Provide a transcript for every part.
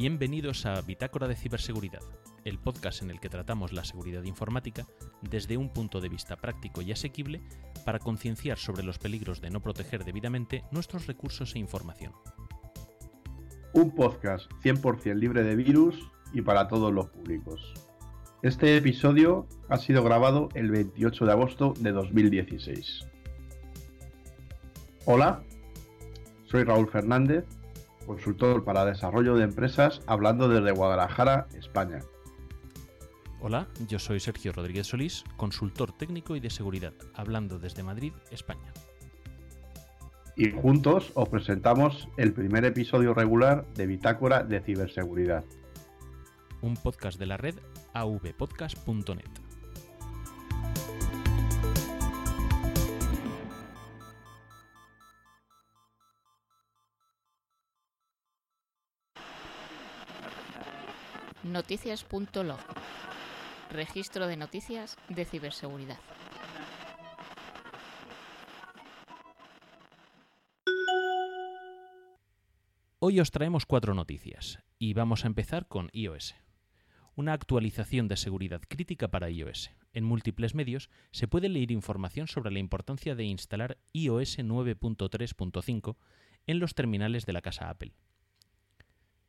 Bienvenidos a Bitácora de Ciberseguridad, el podcast en el que tratamos la seguridad informática desde un punto de vista práctico y asequible para concienciar sobre los peligros de no proteger debidamente nuestros recursos e información. Un podcast 100% libre de virus y para todos los públicos. Este episodio ha sido grabado el 28 de agosto de 2016. Hola, soy Raúl Fernández consultor para desarrollo de empresas, hablando desde Guadalajara, España. Hola, yo soy Sergio Rodríguez Solís, consultor técnico y de seguridad, hablando desde Madrid, España. Y juntos os presentamos el primer episodio regular de Bitácora de Ciberseguridad. Un podcast de la red avpodcast.net. Noticias.log. Registro de noticias de ciberseguridad. Hoy os traemos cuatro noticias y vamos a empezar con iOS. Una actualización de seguridad crítica para iOS. En múltiples medios se puede leer información sobre la importancia de instalar iOS 9.3.5 en los terminales de la casa Apple.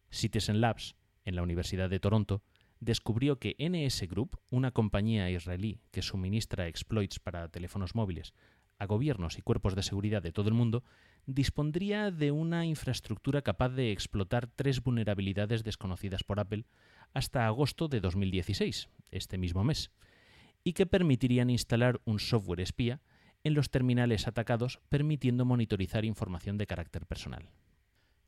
Citizen Labs en la Universidad de Toronto, descubrió que NS Group, una compañía israelí que suministra exploits para teléfonos móviles a gobiernos y cuerpos de seguridad de todo el mundo, dispondría de una infraestructura capaz de explotar tres vulnerabilidades desconocidas por Apple hasta agosto de 2016, este mismo mes, y que permitirían instalar un software espía en los terminales atacados permitiendo monitorizar información de carácter personal.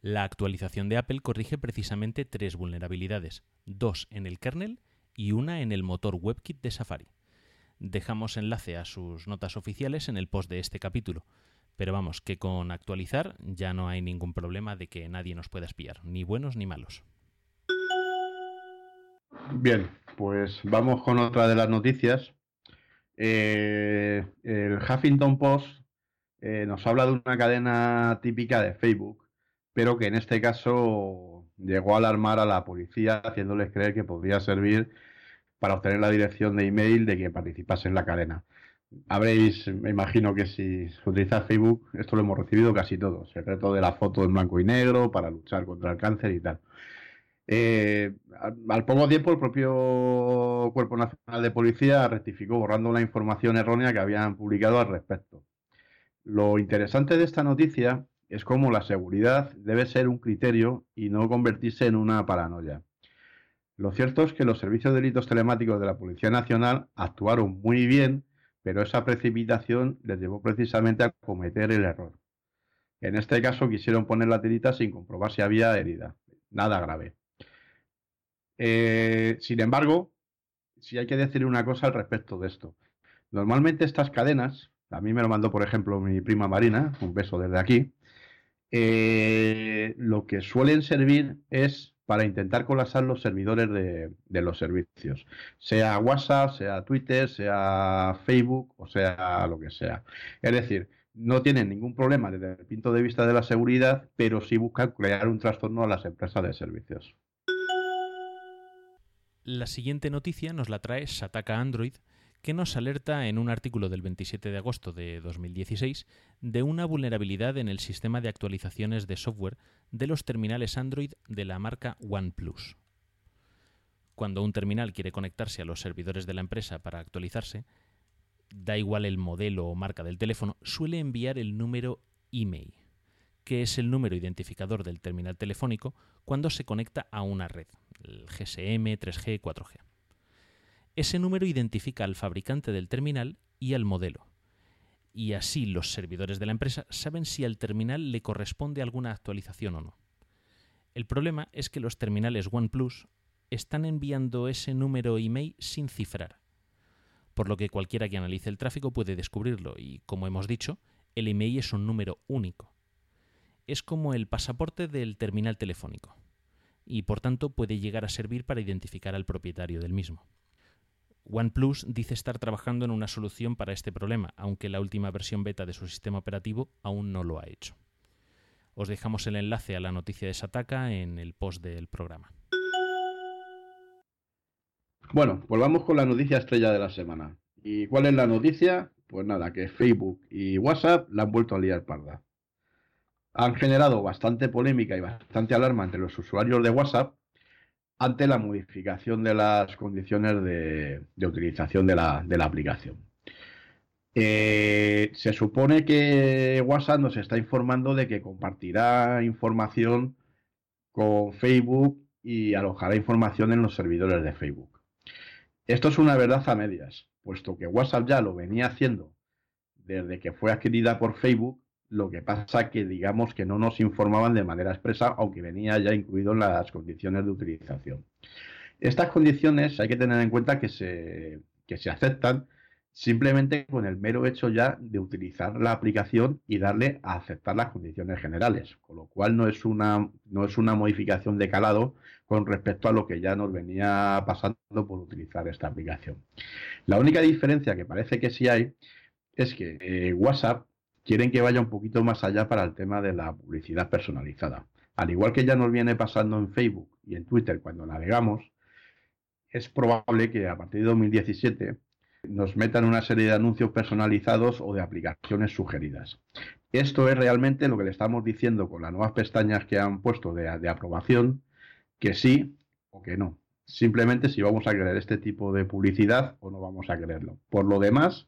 La actualización de Apple corrige precisamente tres vulnerabilidades, dos en el kernel y una en el motor WebKit de Safari. Dejamos enlace a sus notas oficiales en el post de este capítulo, pero vamos, que con actualizar ya no hay ningún problema de que nadie nos pueda espiar, ni buenos ni malos. Bien, pues vamos con otra de las noticias. Eh, el Huffington Post eh, nos habla de una cadena típica de Facebook pero que en este caso llegó a alarmar a la policía haciéndoles creer que podría servir para obtener la dirección de email de quien participase en la cadena. Habréis, me imagino que si utiliza Facebook, esto lo hemos recibido casi todos, el reto de la foto en blanco y negro para luchar contra el cáncer y tal. Eh, al, poco tiempo, el propio Cuerpo Nacional de Policía rectificó borrando una información errónea que habían publicado al respecto. Lo interesante de esta noticia es como la seguridad debe ser un criterio y no convertirse en una paranoia. Lo cierto es que los servicios de delitos telemáticos de la Policía Nacional actuaron muy bien, pero esa precipitación les llevó precisamente a cometer el error. En este caso quisieron poner la tirita sin comprobar si había herida. Nada grave. Eh, sin embargo, si hay que decir una cosa al respecto de esto. Normalmente estas cadenas, a mí me lo mandó por ejemplo mi prima Marina, un beso desde aquí, eh, lo que suelen servir es para intentar colapsar los servidores de, los servicios, sea WhatsApp, sea Twitter, sea Facebook o sea lo que sea. Es decir, no tienen ningún problema desde el punto de vista de la seguridad, pero sí buscan crear un trastorno a las empresas de servicios. La siguiente noticia nos la trae Sataka Android, que nos alerta en un artículo del 27 de agosto de 2016 de una vulnerabilidad en el sistema de actualizaciones de software de los terminales Android de la marca OnePlus. Cuando un terminal quiere conectarse a los servidores de la empresa para actualizarse, da igual el modelo o marca del teléfono, suele enviar el número email, que es el número identificador del terminal telefónico cuando se conecta a una red, el GSM, 3G, 4G. Ese número identifica al fabricante del terminal y al modelo. Y así los servidores de la empresa saben si al terminal le corresponde alguna actualización o no. El problema es que los terminales OnePlus están enviando ese número email sin cifrar, por lo que cualquiera que analice el tráfico puede descubrirlo y, como hemos dicho, el email es un número único. Es como el pasaporte del terminal telefónico, y por tanto puede llegar a servir para identificar al propietario del mismo. OnePlus dice estar trabajando en una solución para este problema, aunque la última versión beta de su sistema operativo aún no lo ha hecho. Os dejamos el enlace a la noticia de Sataka en el post del programa. Bueno, volvamos con la noticia estrella de la semana. ¿Y cuál es la noticia? Pues nada, que Facebook y WhatsApp la han vuelto a liar parda. Han generado bastante polémica y bastante alarma entre los usuarios de WhatsApp ante la modificación de las condiciones de, utilización de la, aplicación. Eh, se supone que WhatsApp nos está informando de que compartirá información con Facebook y alojará información en los servidores de Facebook. Esto es una verdad a medias, puesto que WhatsApp ya lo venía haciendo desde que fue adquirida por Facebook, lo que pasa que digamos que no nos informaban de manera expresa, aunque venía ya incluido en las condiciones de utilización. Estas condiciones hay que tener en cuenta que se, que se aceptan simplemente con el mero hecho ya de utilizar la aplicación y darle a aceptar las condiciones generales, con lo cual no es una, no es una modificación de calado con respecto a lo que ya nos venía pasando por utilizar esta aplicación. La única diferencia que parece que sí hay es que eh, WhatsApp quieren que vaya un poquito más allá para el tema de la publicidad personalizada. Al igual que ya nos viene pasando en Facebook y en Twitter cuando navegamos, es probable que a partir de 2017 nos metan una serie de anuncios personalizados o de aplicaciones sugeridas. Esto es realmente lo que le estamos diciendo con las nuevas pestañas que han puesto de, aprobación, que sí o que no. Simplemente si vamos a querer este tipo de publicidad o no vamos a quererlo. Por lo demás,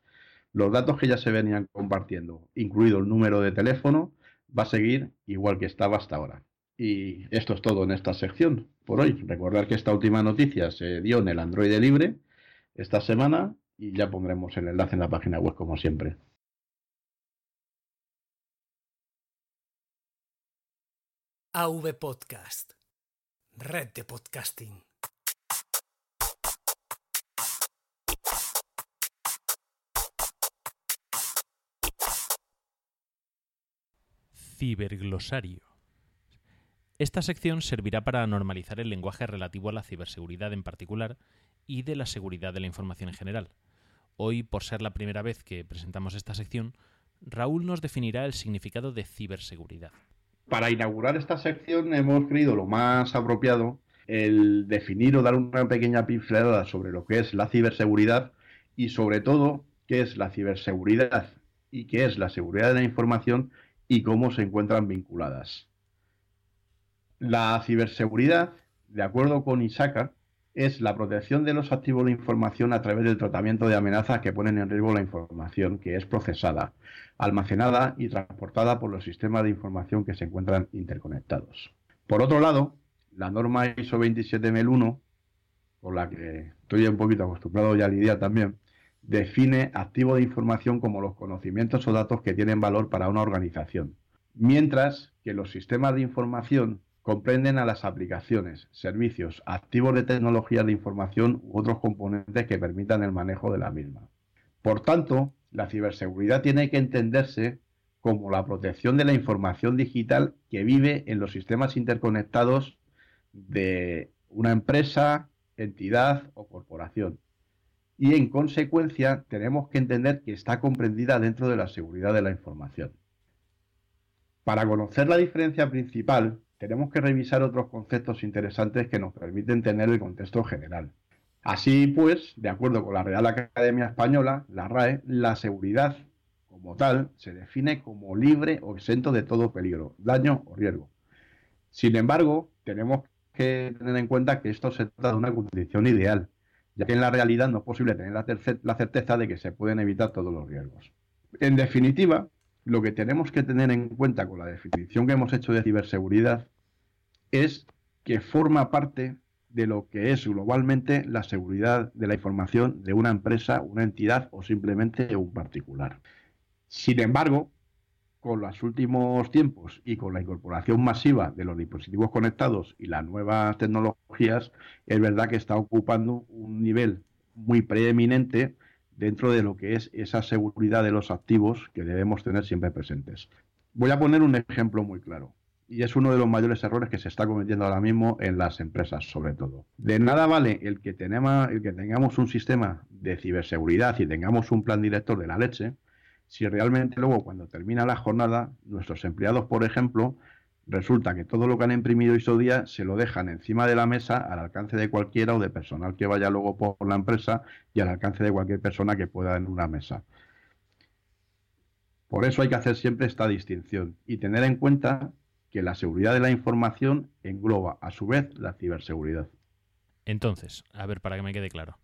los datos que ya se venían compartiendo, incluido el número de teléfono, va a seguir igual que estaba hasta ahora. Y esto es todo en esta sección por hoy. Recordar que esta última noticia se dio en el Android libre esta semana y ya pondremos el enlace en la página web como siempre. AV Podcast, red de podcasting. Ciberglosario. Esta sección servirá para normalizar el lenguaje relativo a la ciberseguridad en particular y de la seguridad de la información en general. Hoy, por ser la primera vez que presentamos esta sección, Raúl nos definirá el significado de ciberseguridad. Para inaugurar esta sección hemos creído lo más apropiado el definir o dar una pequeña pincelada sobre lo que es la ciberseguridad y sobre todo qué es la ciberseguridad y qué es la seguridad de la información y cómo se encuentran vinculadas. La ciberseguridad, de acuerdo con Isaka, es la protección de los activos de información a través del tratamiento de amenazas que ponen en riesgo la información que es procesada, almacenada y transportada por los sistemas de información que se encuentran interconectados. Por otro lado, la norma ISO 27001, con la que estoy un poquito acostumbrado ya a lidiar también, define activos de información como los conocimientos o datos que tienen valor para una organización, mientras que los sistemas de información comprenden a las aplicaciones, servicios, activos de tecnología de información u otros componentes que permitan el manejo de la misma. Por tanto, la ciberseguridad tiene que entenderse como la protección de la información digital que vive en los sistemas interconectados de una empresa, entidad o corporación. Y en consecuencia tenemos que entender que está comprendida dentro de la seguridad de la información. Para conocer la diferencia principal tenemos que revisar otros conceptos interesantes que nos permiten tener el contexto general. Así pues, de acuerdo con la Real Academia Española, la RAE, la seguridad como tal se define como libre o exento de todo peligro, daño o riesgo. Sin embargo, tenemos que tener en cuenta que esto se trata de una condición ideal, ya que en la realidad no es posible tener la, la certeza de que se pueden evitar todos los riesgos. En definitiva, lo que tenemos que tener en cuenta con la definición que hemos hecho de ciberseguridad es que forma parte de lo que es globalmente la seguridad de la información de una empresa, una entidad o simplemente un particular. Sin embargo, con los últimos tiempos y con la incorporación masiva de los dispositivos conectados y las nuevas tecnologías, es verdad que está ocupando un nivel muy preeminente dentro de lo que es esa seguridad de los activos que debemos tener siempre presentes. Voy a poner un ejemplo muy claro y es uno de los mayores errores que se está cometiendo ahora mismo en las empresas, sobre todo. De nada vale el que, tenemos, el que tengamos un sistema de ciberseguridad y tengamos un plan director de la leche, si realmente luego cuando termina la jornada, nuestros empleados, por ejemplo, Resulta que todo lo que han imprimido esos días se lo dejan encima de la mesa al alcance de cualquiera o de personal que vaya luego por la empresa y al alcance de cualquier persona que pueda en una mesa. Por eso hay que hacer siempre esta distinción y tener en cuenta que la seguridad de la información engloba a su vez la ciberseguridad. Entonces, a ver, para que me quede claro,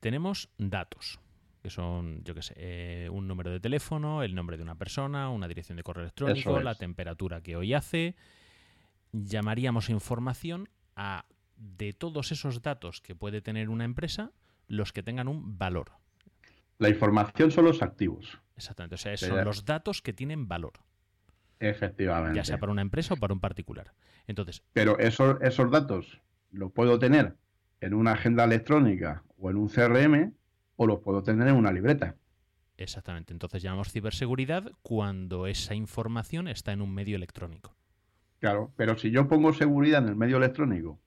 tenemos datos, que son, yo qué sé, eh, un número de teléfono, el nombre de una persona, una dirección de correo electrónico, la temperatura que hoy hace. Llamaríamos información a de todos esos datos que puede tener una empresa, los que tengan un valor. La información son los activos. Exactamente, o sea, son los datos que tienen valor. Efectivamente. Ya sea para una empresa o para un particular. Entonces. Pero esos, esos datos los puedo tener en una agenda electrónica o en un CRM o los puedo tener en una libreta. Exactamente. Entonces llamamos ciberseguridad cuando esa información está en un medio electrónico. Claro, pero si yo pongo seguridad en el medio electrónico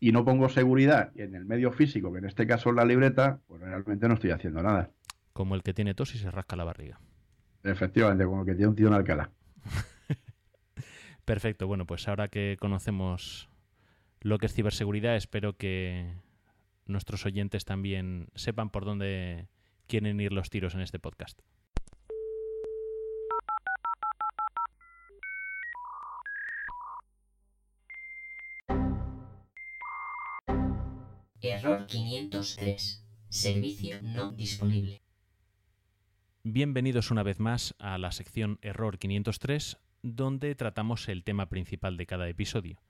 y no pongo seguridad en el medio físico, que en este caso es la libreta, pues realmente no estoy haciendo nada. Como el que tiene tos y se rasca la barriga. Efectivamente, como el que tiene un tío en Alcalá. Perfecto, bueno, pues ahora que conocemos lo que es ciberseguridad, espero que nuestros oyentes también sepan por dónde quieren ir los tiros en este podcast. Error 503. Servicio no disponible. Bienvenidos una vez más a la sección Error 503, donde tratamos el tema principal de cada episodio.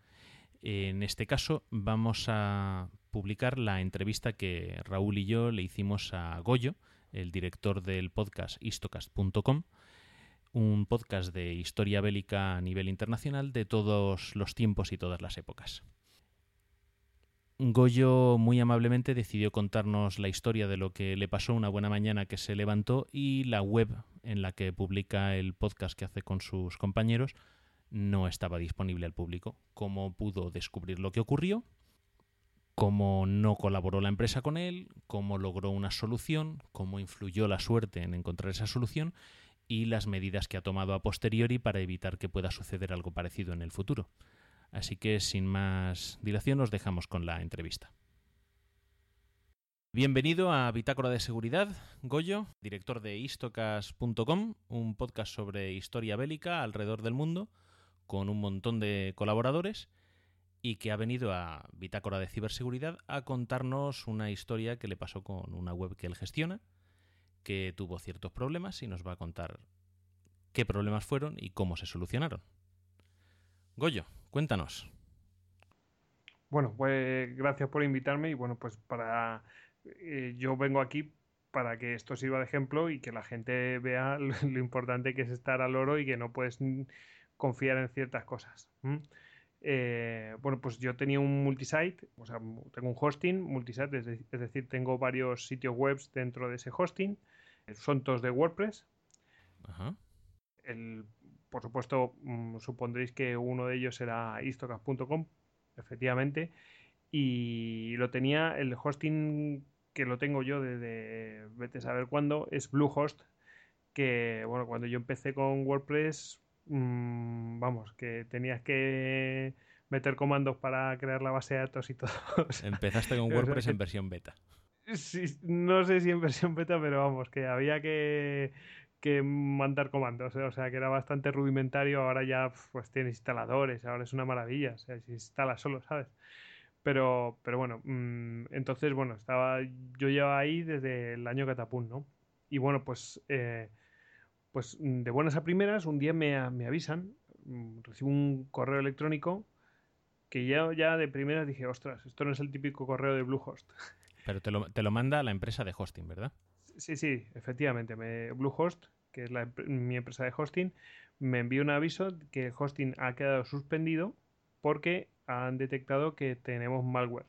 En este caso vamos a publicar la entrevista que Raúl y yo le hicimos a Goyo, el director del podcast istocast.com, un podcast de historia bélica a nivel internacional de todos los tiempos y todas las épocas. Goyo muy amablemente decidió contarnos la historia de lo que le pasó una buena mañana que se levantó y la web en la que publica el podcast que hace con sus compañeros no estaba disponible al público. ¿Cómo pudo descubrir lo que ocurrió? ¿Cómo no colaboró la empresa con él? ¿Cómo logró una solución? ¿Cómo influyó la suerte en encontrar esa solución? Y las medidas que ha tomado a posteriori para evitar que pueda suceder algo parecido en el futuro. Así que sin más dilación nos dejamos con la entrevista. Bienvenido a Bitácora de Seguridad, Goyo, director de istocas.com, un podcast sobre historia bélica alrededor del mundo, con un montón de colaboradores, y que ha venido a Bitácora de Ciberseguridad a contarnos una historia que le pasó con una web que él gestiona, que tuvo ciertos problemas y nos va a contar qué problemas fueron y cómo se solucionaron. Goyo, Cuéntanos. Bueno, pues gracias por invitarme y bueno, pues para eh, yo vengo aquí para que esto sirva de ejemplo y que la gente vea lo, importante que es estar al oro y que no puedes confiar en ciertas cosas. Eh, bueno, pues yo tenía un multisite, o sea, tengo un hosting multisite, es, es decir, tengo varios sitios web dentro de ese hosting. Son todos de WordPress. Ajá. El por supuesto, mm, supondréis que uno de ellos era istocas.com, efectivamente, y lo tenía, el hosting que lo tengo yo desde vete a saber cuándo, es Bluehost, que, bueno, cuando yo empecé con WordPress, mm, vamos, que tenías que meter comandos para crear la base de datos y todo. Empezaste con WordPress en versión beta. Sí, no sé si en versión beta, pero vamos, que había que que mandar comandos, ¿eh? o sea que era bastante rudimentario, ahora ya pues tiene instaladores, ahora es una maravilla, o sea, se instala solo, ¿sabes? Pero, pero bueno, mm, entonces, bueno, estaba, yo llevaba ahí desde el año Catapult, ¿no? Y bueno, pues, eh, pues de buenas a primeras, un día me, me, avisan, mm, recibo un correo electrónico que ya, ya de primeras dije, ostras, esto no es el típico correo de Bluehost. Pero te lo, te lo manda la empresa de hosting, ¿verdad? Sí, sí, efectivamente. Me, Bluehost, que es mi empresa de hosting, me envió un aviso que el hosting ha quedado suspendido porque han detectado que tenemos malware.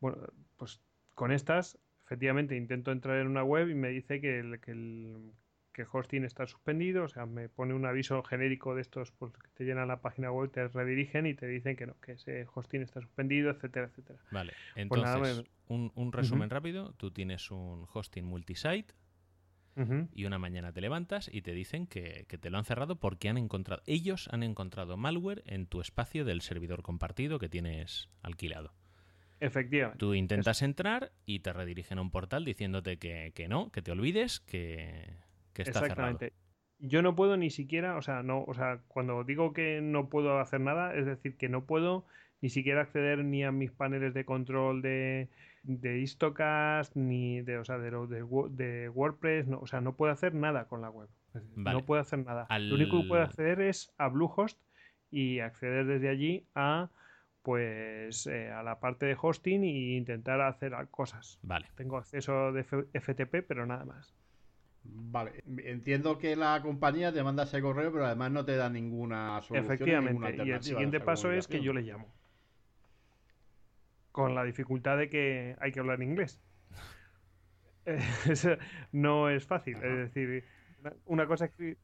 Bueno, pues con estas, efectivamente, intento entrar en una web y me dice que el, que el, que hosting está suspendido, o sea, me pone un aviso genérico de estos pues, que te llenan la página web, te redirigen y te dicen que no, que ese hosting está suspendido, etcétera, etcétera. Vale, pues entonces, un, resumen rápido, tú tienes un hosting multisite y una mañana te levantas y te dicen que, que te lo han cerrado porque han encontrado, ellos han encontrado malware en tu espacio del servidor compartido que tienes alquilado. Efectivamente. Tú intentas entrar y te redirigen a un portal diciéndote que, que no, que te olvides, que, que está Exactamente. cerrado. Yo no puedo ni siquiera, o sea, no, o sea, cuando digo que no puedo hacer nada, es decir, que no puedo ni siquiera acceder ni a mis paneles de control de, de Histocast, ni de, o sea, de, lo- de, Wo- de WordPress, no, o sea, no puedo hacer nada con la web. Es decir, Vale. No puedo hacer nada. Al- Lo único que puedo acceder es a Bluehost y acceder desde allí a pues eh, a la parte de hosting e intentar hacer cosas. Vale. Tengo acceso de F- FTP, pero nada más. Vale, entiendo que la compañía te manda ese correo, pero además no te da ninguna solución. ni ninguna Efectivamente, y el siguiente paso es que yo le llamo. Con la dificultad de que hay que hablar inglés. No es fácil. Ajá. Es decir, una- una cosa es que.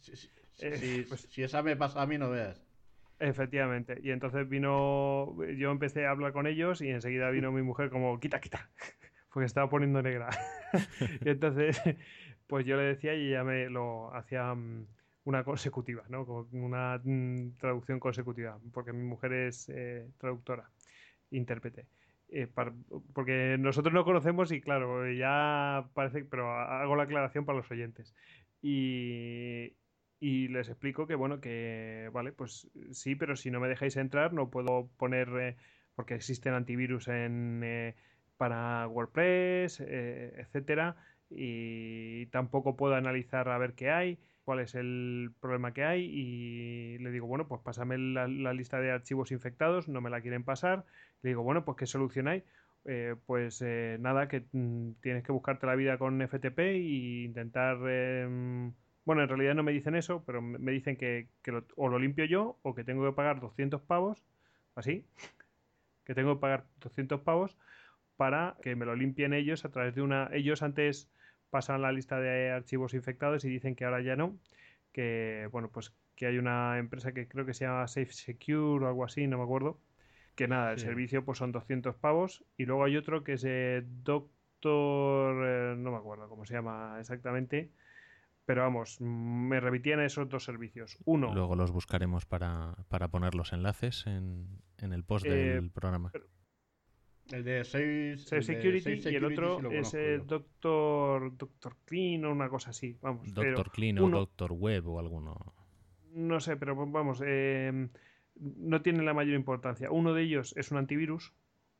Si, si- Eh, si- pues- si esa me pasa a mí, no veas. Efectivamente. Y entonces vino. Yo empecé a hablar con ellos y enseguida vino mi mujer como, quita, quita. Porque estaba poniendo negra. y entonces, pues yo le decía y ella me lo hacía mm, una consecutiva, ¿no? Con una mm, traducción consecutiva. Porque mi mujer es eh, traductora, intérprete. Eh, porque nosotros no conocemos y claro, ya parece, pero hago la aclaración para los oyentes. Y, y les explico que, bueno, que, vale, pues sí, pero si no me dejáis entrar, no puedo poner, eh, porque existen antivirus en, eh, para WordPress, eh, etcétera, y tampoco puedo analizar a ver qué hay, cuál es el problema que hay, y le digo, bueno, pues pásame la, lista de archivos infectados, no me la quieren pasar, le digo, bueno, pues ¿qué solución hay? Eh, pues eh, nada, que mm, tienes que buscarte la vida con FTP e intentar... em, bueno, en realidad no me dicen eso, pero me dicen que, o lo limpio yo o que tengo que pagar 200 pavos, así, que tengo que pagar 200 pavos para que me lo limpien ellos a través de una... Ellos antes pasan la lista de archivos infectados y dicen que ahora ya no, que bueno, pues que hay una empresa que creo que se llama Safe Secure o algo así, no me acuerdo, que nada, el servicio pues son 200 pavos y luego hay otro que es eh, Doctor, eh, no me acuerdo cómo se llama exactamente, pero vamos, me remitían a esos dos servicios. Uno, Luego los buscaremos para, para poner los enlaces en, en el post Eh, del programa. El de Safe, Safe el de Security, y el otro sí es yo. Doctor, Doctor Clean o una cosa así, vamos. pero- Doctor Clean o uno- Doctor Web o alguno. No sé, pero vamos, eh, no tiene la mayor importancia. Uno de ellos es un antivirus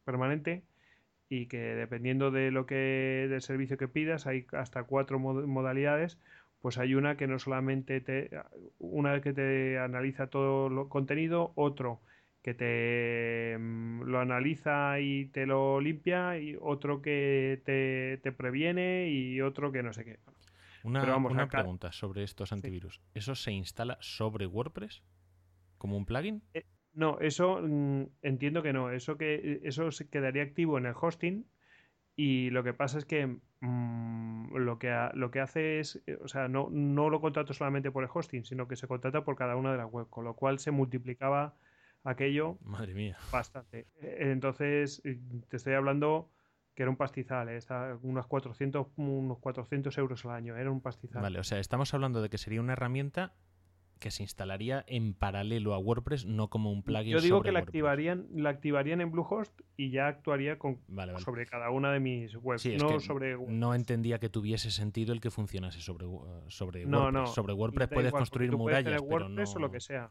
permanente y que dependiendo de lo que del servicio que pidas, hay hasta cuatro mod- modalidades. Pues hay una que no solamente te, una que te analiza todo el contenido, otro que te mm, lo analiza y te lo limpia, y otro que te, te previene y otro que no sé qué. Una, Pero vamos, una acá- pregunta sobre estos antivirus. ¿Eso se instala sobre WordPress? ¿Como un plugin? No, eso mm, entiendo que no. Eso que eso se quedaría activo en el hosting y lo que pasa es que mm, lo que ha- lo que hace es, eh, o sea, no, no lo contrato solamente por el hosting, sino que se contrata por cada una de las webs, con lo cual se multiplicaba aquello Madre mía. bastante. Eh, Entonces, eh, te estoy hablando que era un pastizal, eh, está unos 400, unos 400 euros al año, era un pastizal. Vale, o sea, estamos hablando de que sería una herramienta que se instalaría en paralelo a WordPress, no como un plugin Yo digo sobre que la WordPress. activarían, la activarían en Bluehost y ya actuaría con, Vale, vale. sobre cada una de mis webs, Sí, no sobre no entendía que tuviese sentido el que funcionase sobre, uh, sobre No, WordPress. no. Sobre WordPress puedes igual, construir puedes murallas, tener pero WordPress no... o lo que sea.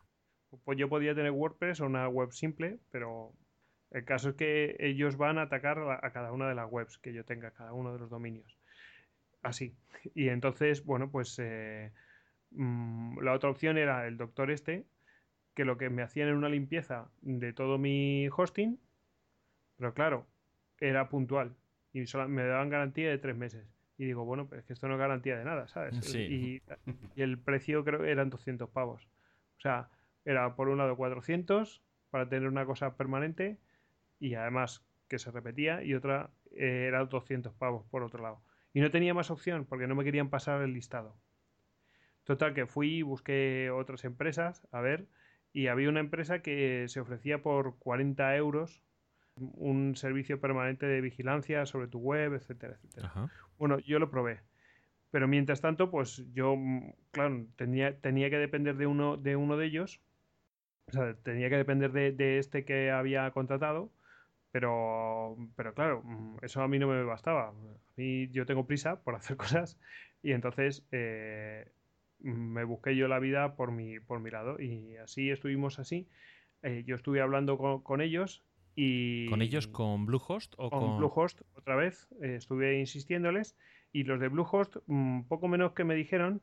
Pues yo podía tener WordPress o una web simple, pero el caso es que ellos van a atacar a, cada una de las webs que yo tenga, cada uno de los dominios. Así. Y entonces, bueno, pues eh, mm, la otra opción era el doctor este, que lo que me hacían era una limpieza de todo mi hosting, pero claro, era puntual y sola- me daban garantía de tres meses. Y digo, bueno, pues es que esto no es garantía de nada, ¿sabes? Sí. Y, y el precio creo que eran 200 pavos. O sea, era por un lado 400 para tener una cosa permanente y además que se repetía y otra eh, era 200 pavos por otro lado. Y no tenía más opción porque no me querían pasar el listado. Total, que fui y busqué otras empresas a ver y había una empresa que se ofrecía por 40 euros un servicio permanente de vigilancia sobre tu web, etcétera, etcétera. Ajá. Bueno, yo lo probé. Pero mientras tanto, pues yo, mm, claro, tenía, tenía que depender de uno, de uno de ellos. O sea, tenía que depender de, de este que había contratado. Pero, pero claro, mm, eso a mí no me bastaba. A mí yo tengo prisa por hacer cosas y entonces eh, me busqué yo la vida por mi, por mi lado. Y así estuvimos así. Eh, yo estuve hablando con, con ellos y... ¿Con ellos con Bluehost o con, con...? Bluehost otra vez? eh, estuve insistiéndoles y los de Bluehost mm, poco menos que me dijeron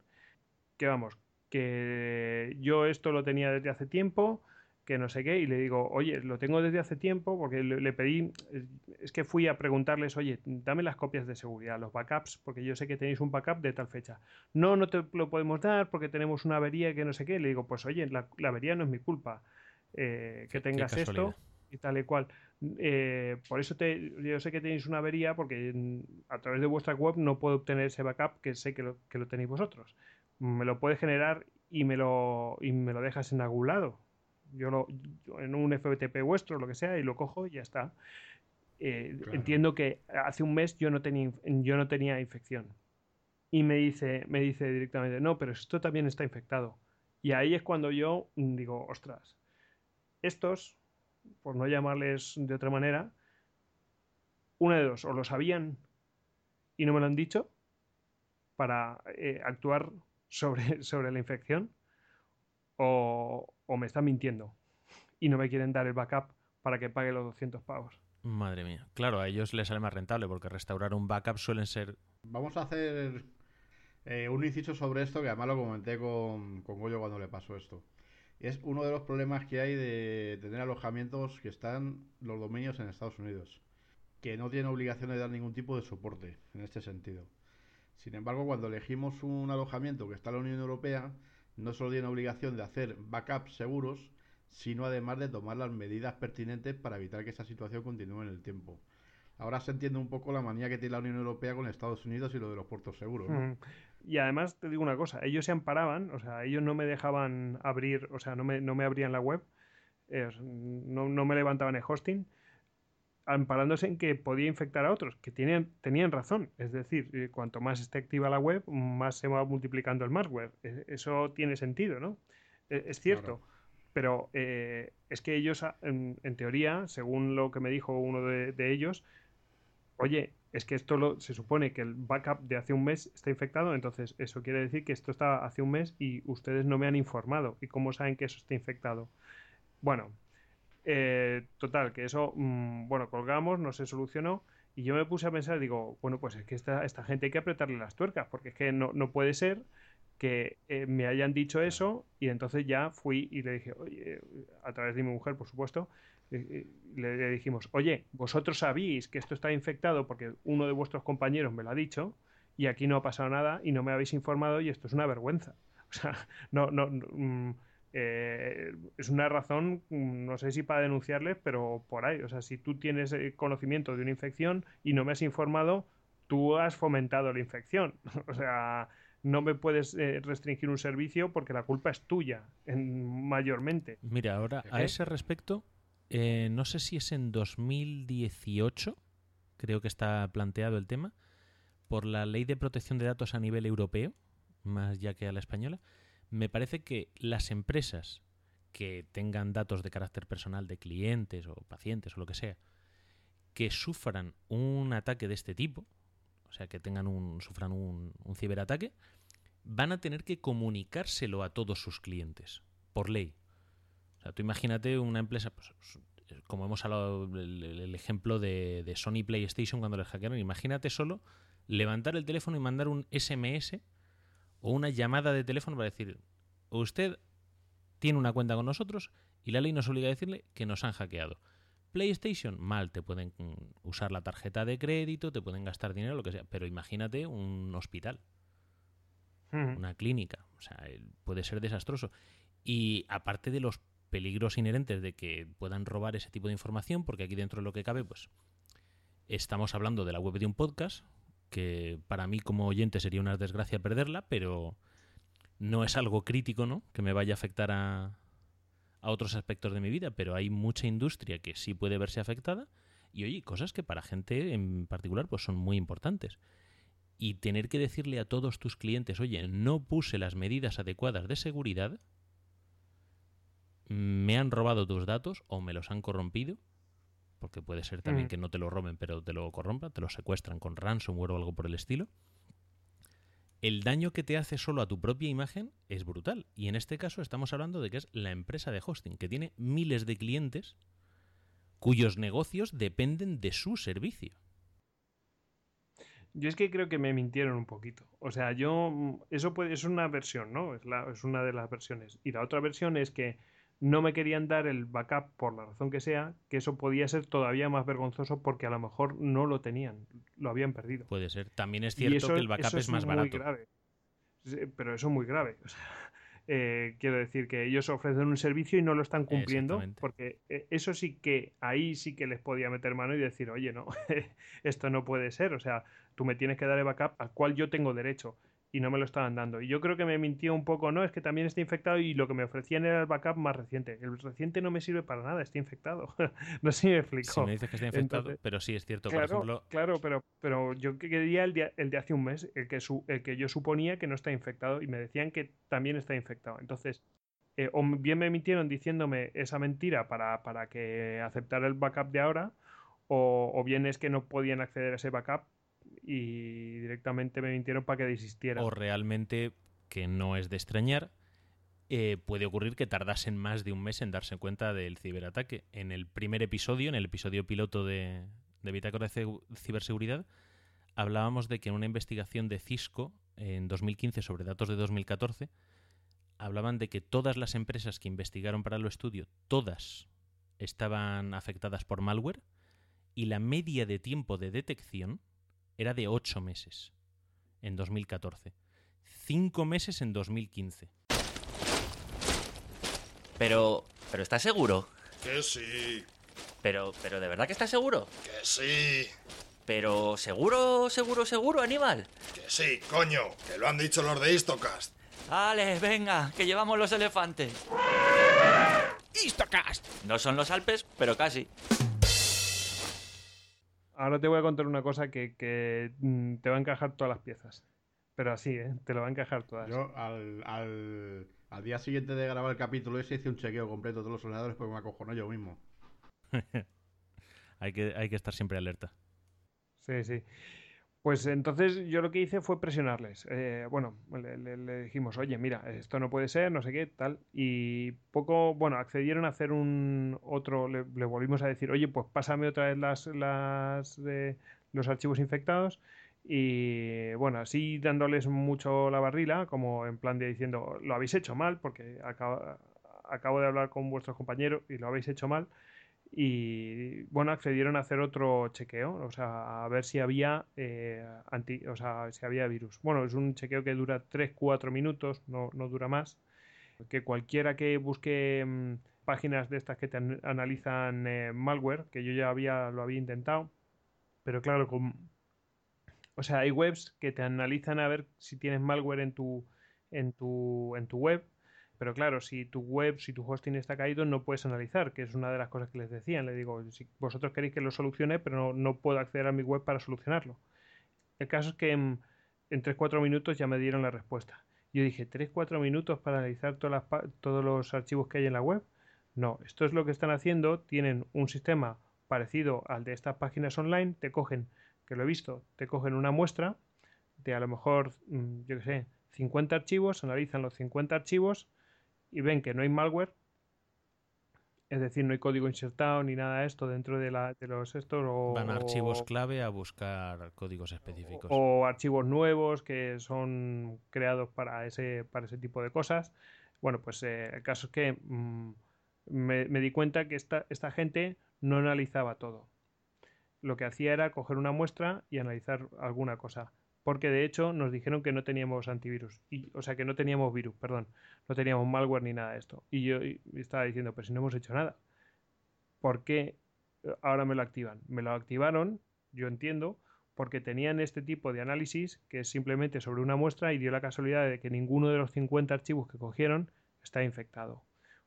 que vamos, que yo esto lo tenía desde hace tiempo, que no sé qué, y le digo, oye, lo tengo desde hace tiempo, porque le, le pedí, es que fui a preguntarles, oye, dame las copias de seguridad, los backups, porque yo sé que tenéis un backup de tal fecha. No, no te lo podemos dar porque tenemos una avería que no sé qué. Le digo, pues oye, la, la avería no es mi culpa. eh, que Qué- qué tengas esto y tal y cual. Eh, por eso te, yo sé que tenéis una avería porque mm, a través de vuestra web no puedo obtener ese backup que sé que lo, que lo tenéis vosotros. Me lo puedes generar y me lo, y me lo dejas en algún lado. Yo lo yo en un FTP vuestro, lo que sea, y lo cojo y ya está. Eh, Claro. Entiendo que hace un mes yo no tenía, yo no tenía infección. Y me dice, me dice directamente, no, pero esto también está infectado. Y ahí es cuando yo digo, ostras, estos, por no llamarles de otra manera, una de dos, o lo sabían y no me lo han dicho para eh, actuar sobre, sobre la infección, o, o me están mintiendo y no me quieren dar el backup para que pague los 200 pavos. Madre mía. Claro, a ellos les sale más rentable porque restaurar un backup suelen ser... Vamos a hacer eh, un inciso sobre esto que además lo comenté con, con Goyo cuando le pasó esto. Es uno de los problemas que hay de tener alojamientos que están los dominios en Estados Unidos, que no tienen obligación de dar ningún tipo de soporte en este sentido. Sin embargo, cuando elegimos un alojamiento que está en la Unión Europea, no solo tiene obligación de hacer backups seguros, sino además de tomar las medidas pertinentes para evitar que esa situación continúe en el tiempo. Ahora se entiende un poco la manía que tiene la Unión Europea con Estados Unidos y lo de los puertos seguros, ¿no? Mm. Y además te digo una cosa, ellos se amparaban, o sea, ellos no me dejaban abrir, o sea, no me, no me abrían la web, eh, no, no me levantaban el hosting, amparándose en que podía infectar a otros, que tenían, tenían razón. Es decir, eh, cuanto más esté activa la web, más se va multiplicando el malware. E- Eso tiene sentido, ¿no? E- Es cierto. Claro. Pero eh, es que ellos, a- en, en teoría, según lo que me dijo uno de, de ellos, oye, es que esto lo, se supone que el backup de hace un mes está infectado, entonces eso quiere decir que esto estaba hace un mes y ustedes no me han informado. ¿Y cómo saben que eso está infectado? Bueno, eh, total, que eso, mm, bueno, colgamos, no se solucionó. Y yo me puse a pensar, digo, bueno, pues es que esta, esta gente hay que apretarle las tuercas, porque es que no, no puede ser que eh, me hayan dicho eso y entonces ya fui y le dije, oye, a través de mi mujer, por supuesto, eh, eh, le, le dijimos, oye, vosotros sabéis que esto está infectado porque uno de vuestros compañeros me lo ha dicho y aquí no ha pasado nada y no me habéis informado y esto es una vergüenza. O sea, no, no, no, mm, eh, es una razón, no sé si para denunciarles, pero por ahí. O sea, si tú tienes eh, conocimiento de una infección y no me has informado, tú has fomentado la infección. O sea, no me puedes eh, restringir un servicio porque la culpa es tuya, en, mayormente. Mira, ahora a ese respecto, eh, no sé si es en 2018, creo que está planteado el tema, por la ley de protección de datos a nivel europeo, más ya que a la española, me parece que las empresas que tengan datos de carácter personal de clientes o pacientes o lo que sea, que sufran un ataque de este tipo, o sea, que tengan un, sufran un, ciberataque, van a tener que comunicárselo a todos sus clientes, por ley. O sea, tú imagínate una empresa, pues, como hemos hablado, el, el- el ejemplo de, de Sony PlayStation cuando les hackearon, imagínate solo levantar el teléfono y mandar un SMS o una llamada de teléfono para decir, usted tiene una cuenta con nosotros y la ley nos obliga a decirle que nos han hackeado. PlayStation, mal, te pueden mm, usar la tarjeta de crédito, te pueden gastar dinero, lo que sea, pero imagínate un hospital una clínica. O sea, el- puede ser desastroso. Y aparte de los peligros inherentes de que puedan robar ese tipo de información, porque aquí dentro de lo que cabe, pues estamos hablando de la web de un podcast, que para mí como oyente sería una desgracia perderla, pero no es algo crítico, ¿no? Que me vaya a afectar a, otros aspectos de mi vida, pero hay mucha industria que sí puede verse afectada y oye, cosas que para gente en particular pues son muy importantes. y tener que decirle a todos tus clientes, oye, no puse las medidas adecuadas de seguridad, me han robado tus datos o me los han corrompido, porque puede ser también Mm. que no te lo roben, pero te lo corrompan, te lo secuestran con ransomware o algo por el estilo. El daño que te hace solo a tu propia imagen es brutal. Y en este caso estamos hablando de que es la empresa de hosting, que tiene miles de clientes cuyos negocios dependen de su servicio. Yo es que creo que me mintieron un poquito. O sea, yo. mm, Eso puede, es una versión, ¿no? Es, la- es una de las versiones. Y la otra versión es que no me querían dar el backup por la razón que sea, que eso podía ser todavía más vergonzoso porque a lo mejor no lo tenían, lo habían perdido. Puede ser. También es cierto eso- que el backup eso es más muy barato. grave. Pero eso es muy grave. O sea, eh, quiero decir que ellos ofrecen un servicio y no lo están cumpliendo, porque eh, eso sí que ahí sí que les podía meter mano y decir, oye, no, esto no puede ser. O sea, tú me tienes que dar el backup al cual yo tengo derecho y no me lo estaban dando. Y yo creo que me mintió un poco, no, es que también está infectado y lo que me ofrecían era el backup más reciente. El reciente no me sirve para nada, está infectado. no sé si me explico. Si me dices que está infectado, Entonces- pero sí es cierto. Claro, por ejemplo, claro, pero, pero yo que quería el de, el de hace un mes, el que, su- el que yo suponía que no está infectado y me decían que también está infectado. Entonces, eh, o bien me mintieron diciéndome esa mentira para, para que aceptara el backup de ahora, o, o bien es que no podían acceder a ese backup y directamente me mintieron para que desistiera. o realmente, que no es de extrañar, eh, puede ocurrir que tardasen más de un mes en darse cuenta del ciberataque. En el primer episodio, en el episodio piloto de, de Bitácora de Ciberseguridad, hablábamos de que en una investigación de Cisco en 2015 sobre datos de 2014, hablaban de que todas las empresas que investigaron para el estudio, todas estaban afectadas por malware y la media de tiempo de detección era de 8 meses en 2014. 5 meses en 2015. Pero, pero ¿estás seguro? Que sí, Pero, pero ¿de verdad que estás seguro? que sí, Pero, ¿seguro, seguro, seguro, Aníbal? que sí, coño, que lo han dicho los de Istocast. Vale, venga, que llevamos los elefantes. ¡Istocast! No son los Alpes, pero casi. Ahora te voy a contar una cosa que, que, mm, te va a encajar todas las piezas. Pero así, ¿eh? Te lo va a encajar todas. Yo al, al, al día siguiente de grabar el capítulo ese hice un chequeo completo de todos los ordenadores porque me acojonó yo mismo. Hay que, hay que estar siempre alerta. Sí, sí. Pues entonces yo lo que hice fue presionarles. Eh, bueno, le, dijimos, oye, mira, esto no puede ser, no sé qué, tal. Y poco, bueno, accedieron a hacer un otro, le, le volvimos a decir, oye, pues pásame otra vez las, las, eh, los archivos infectados. Y bueno, así dándoles mucho la barrila, como en plan de diciendo, lo habéis hecho mal, porque acabo, acabo de hablar con vuestros compañeros y lo habéis hecho mal y bueno, accedieron a hacer otro chequeo, o sea, a ver si había eh, anti, o sea, si había virus. Bueno, es un chequeo que dura 3-4 minutos, no, no dura más. Que cualquiera que busque mm, páginas de estas que te an- analizan eh, malware, que yo ya había, lo había intentado, pero claro, con, o sea, hay webs que te analizan a ver si tienes malware en tu, en tu, en tu web pero claro, si tu web, si tu hosting está caído, no puedes analizar, que es una de las cosas que les decían. Le digo, si vosotros queréis que lo solucione, pero no, puedo acceder a mi web para solucionarlo. El caso es que en, en 3-4 minutos ya me dieron la respuesta. Yo dije, ¿3-4 minutos para analizar todas las todos los archivos que hay en la web? No, esto es lo que están haciendo. Tienen un sistema parecido al de estas páginas online. Te cogen, que lo he visto, te cogen una muestra de a lo mejor, mm, yo qué sé, 50 archivos, analizan los 50 archivos y ven que no hay malware, es decir, no hay código insertado ni nada de esto dentro de, la, de los estos o, Van a archivos clave a buscar códigos específicos. o archivos nuevos que son creados para ese, para ese tipo de cosas. Bueno, pues eh, el caso es que mm, me, me di cuenta que esta, esta gente no analizaba todo. Lo que hacía era coger una muestra y analizar alguna cosa. Porque de hecho nos dijeron que no teníamos antivirus. Y, o sea, que no teníamos virus, perdón. No teníamos malware ni nada de esto. Y yo estaba diciendo, pero si no hemos hecho nada. ¿Por qué ahora me lo activan? Me lo activaron, yo entiendo, porque tenían este tipo de análisis que es simplemente sobre una muestra y dio la casualidad de que ninguno de los 50 archivos que cogieron está infectado.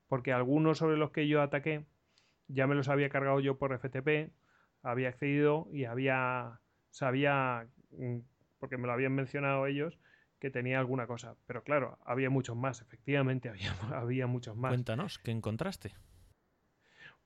Porque algunos sobre los que yo ataqué ya me los había cargado yo por FTP, había accedido y había sabía mm, porque me lo habían mencionado ellos que tenía alguna cosa. Pero claro, había muchos más, efectivamente había, había muchos más. Cuéntanos, ¿qué encontraste?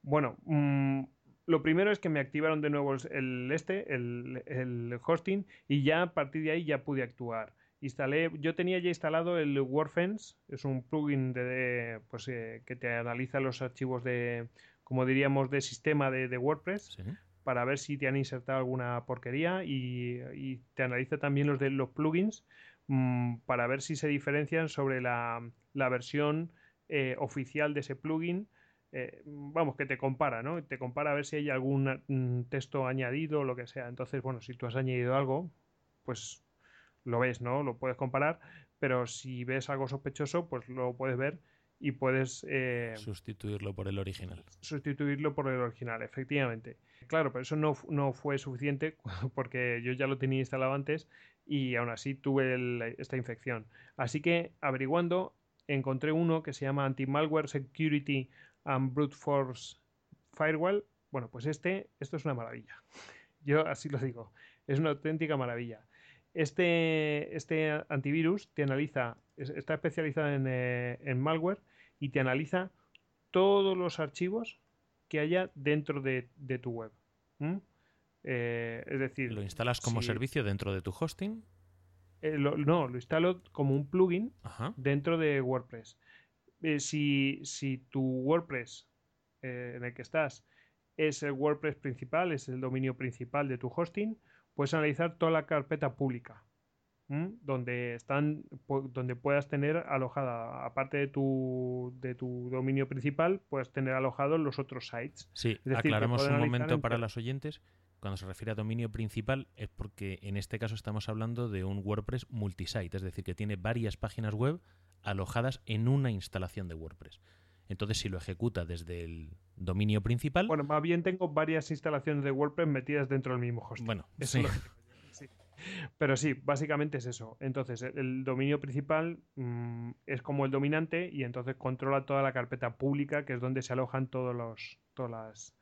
Bueno, mm, lo primero es que me activaron de nuevo el este, el, el, hosting, y ya a partir de ahí ya pude actuar. Instalé, yo tenía ya instalado el WordFence, es un plugin de, pues, eh, que te analiza los archivos de, como diríamos, de sistema de, de WordPress. Sí. Para ver si te han insertado alguna porquería y, y te analiza también los de los plugins mmm, para ver si se diferencian sobre la, la versión eh, oficial de ese plugin. Eh, vamos, que te compara, ¿no? Te compara a ver si hay algún mm, texto añadido o lo que sea. Entonces, bueno, si tú has añadido algo, pues lo ves, ¿no? Lo puedes comparar, pero si ves algo sospechoso, pues lo puedes ver y puedes eh, sustituirlo por el original. Sustituirlo por el original, efectivamente. Claro, pero eso no, no fue suficiente porque yo ya lo tenía instalado antes y aún así tuve el, esta infección. Así que averiguando encontré uno que se llama Anti-Malware Security and Brute Force Firewall. Bueno, pues este, esto es una maravilla. Yo así lo digo, es una auténtica maravilla. Este, este antivirus te analiza, está especializado en, eh, en malware y te analiza todos los archivos que haya dentro de, de tu web. ¿Mm? Eh, es decir, ¿Lo instalas como si- servicio dentro de tu hosting? eh, lo- no, lo instalo como un plugin Ajá. dentro de WordPress. Eh, si, si tu WordPress en el que estás es el WordPress principal, es el dominio principal de tu hosting, puedes analizar toda la carpeta pública. ¿M? donde están donde puedas tener alojada aparte de tu de tu dominio principal puedes tener alojados los otros sites Sí, Es decir, que aclaramos un momento para los oyentes. Cuando se refiere a dominio principal es porque en este caso estamos hablando de un WordPress multisite, es decir, que tiene varias páginas web alojadas en una instalación de WordPress. Entonces, si lo ejecuta desde el dominio principal, bueno más bien tengo varias instalaciones de WordPress metidas dentro del mismo hosting bueno, Eso sí, Pero sí, básicamente es eso. Entonces, el, dominio principal mm, es como el dominante y entonces controla toda la carpeta pública, que es donde se alojan todos los, todas las,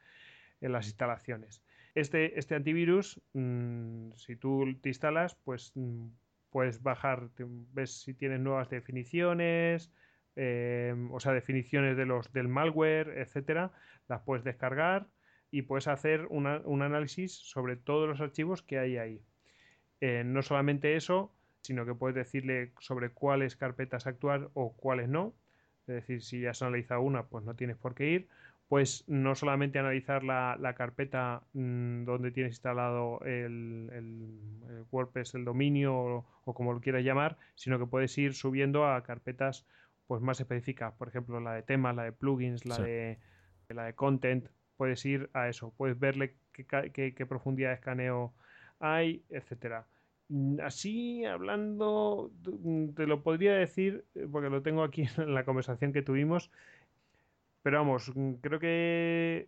eh, las instalaciones. Este, este antivirus, mm, si tú te instalas, pues mm, puedes bajar, ves si tienes nuevas definiciones, eh, o sea, definiciones de los, del malware, etcétera, las puedes descargar y puedes hacer un análisis sobre todos los archivos que hay ahí. Eh, no solamente eso, sino que puedes decirle sobre cuáles carpetas actuar o cuáles no. Es decir, si has analizado una, pues no tienes por qué ir. Pues no solamente analizar la, la carpeta mm, donde tienes instalado el, el- el WordPress, el dominio o, o como lo quieras llamar, sino que puedes ir subiendo a carpetas pues más específicas. Por ejemplo, la de temas, la de plugins, la Sí. de la de content. Puedes ir a eso. Puedes verle qué, qué- qué profundidad de escaneo hay, etcétera. Mm, Así hablando, mm, te lo podría decir, eh, porque lo tengo aquí en la conversación que tuvimos, pero vamos, mm, creo que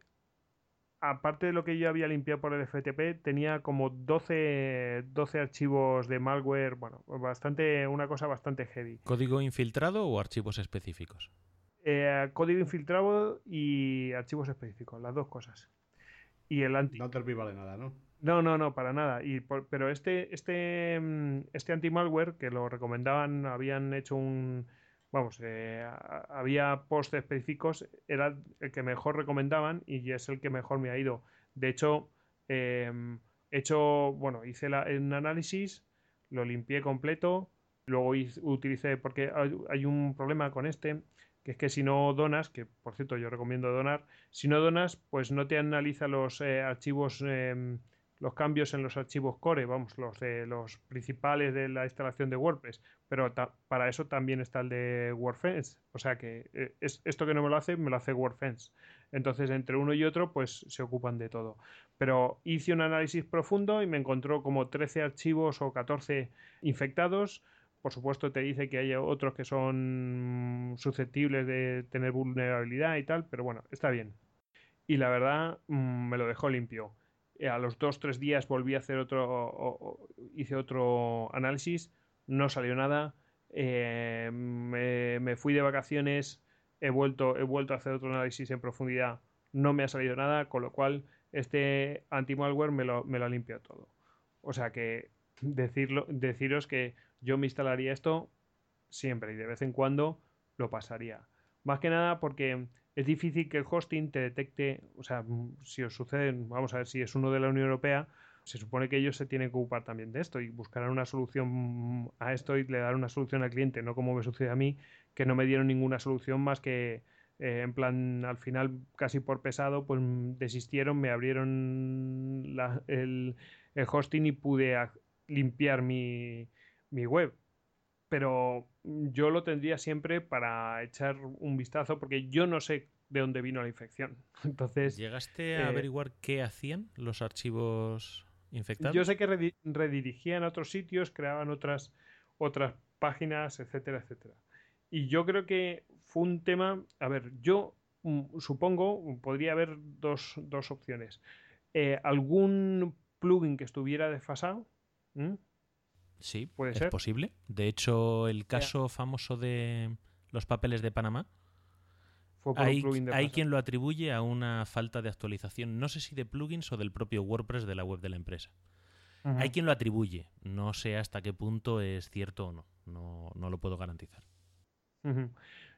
aparte de lo que yo había limpiado por el FTP, tenía como 12, 12 archivos de malware, bueno, bastante, una cosa bastante heavy. ¿código infiltrado o archivos específicos? Eh, código infiltrado y archivos específicos, las dos cosas. Y el anti. No te olvides de nada, ¿no? No, no, no, para nada. Y por- pero este, este, mm, este anti-malware que lo recomendaban, habían hecho un, vamos, eh, había posts específicos, era el que mejor recomendaban y es el que mejor me ha ido. De hecho, he hecho, bueno, hice la- un análisis, lo limpié completo, luego utilicé, porque hay, hay un problema con este, que es que si no donas, que por cierto yo recomiendo donar, si no donas, pues no te analiza los eh, archivos, em, los cambios en los archivos core, vamos, los de los principales de la instalación de WordPress, pero para eso también está el de WordFence, o sea que eh, es, esto que no me lo hace, me lo hace WordFence. Entonces, entre uno y otro, pues se ocupan de todo. Pero hice un análisis profundo y me encontró como 13 archivos o 14 infectados. Por supuesto, te dice que hay otros que son susceptibles de tener vulnerabilidad y tal, pero bueno, está bien. Y la verdad, mm, me lo dejó limpio. Eh, A los dos, tres días volví a hacer otro, hice otro análisis, no salió nada. Eh, me, me fui de vacaciones, he vuelto, he vuelto a hacer otro análisis en profundidad, no me ha salido nada, con lo cual este anti-malware me lo, me lo ha limpiado todo. O sea que decirlo, deciros que yo me instalaría esto siempre y de vez en cuando lo pasaría. Más que nada porque es difícil que el hosting te detecte, o sea, mm, si os sucede, vamos a ver si es uno de la Unión Europea, se supone que ellos se tienen que ocupar también de esto y buscarán una solución a esto y le darán una solución al cliente, no como me sucede a mí, que no me dieron ninguna solución más que eh, en plan, al final, casi por pesado, pues mm, desistieron, me abrieron el, el hosting y pude limpiar mi, mi web. Pero yo lo tendría siempre para echar un vistazo porque yo no sé de dónde vino la infección. Entonces, ¿Llegaste a eh, averiguar qué hacían los archivos infectados? yo sé que redi- redirigían a otros sitios, creaban otras, otras páginas, etcétera, etcétera. Y yo creo que fue un tema, a ver, yo mm, supongo, podría haber dos, dos opciones. Eh, algún plugin que estuviera desfasado. Sí, ¿Puede es ser? posible. De hecho, el caso famoso de los papeles de Panamá, fue por un hay, hay quien lo atribuye a una falta de actualización, no sé si de plugins o del propio WordPress de la web de la empresa. Hay quien lo atribuye, no sé hasta qué punto es cierto o no, no, no lo puedo garantizar.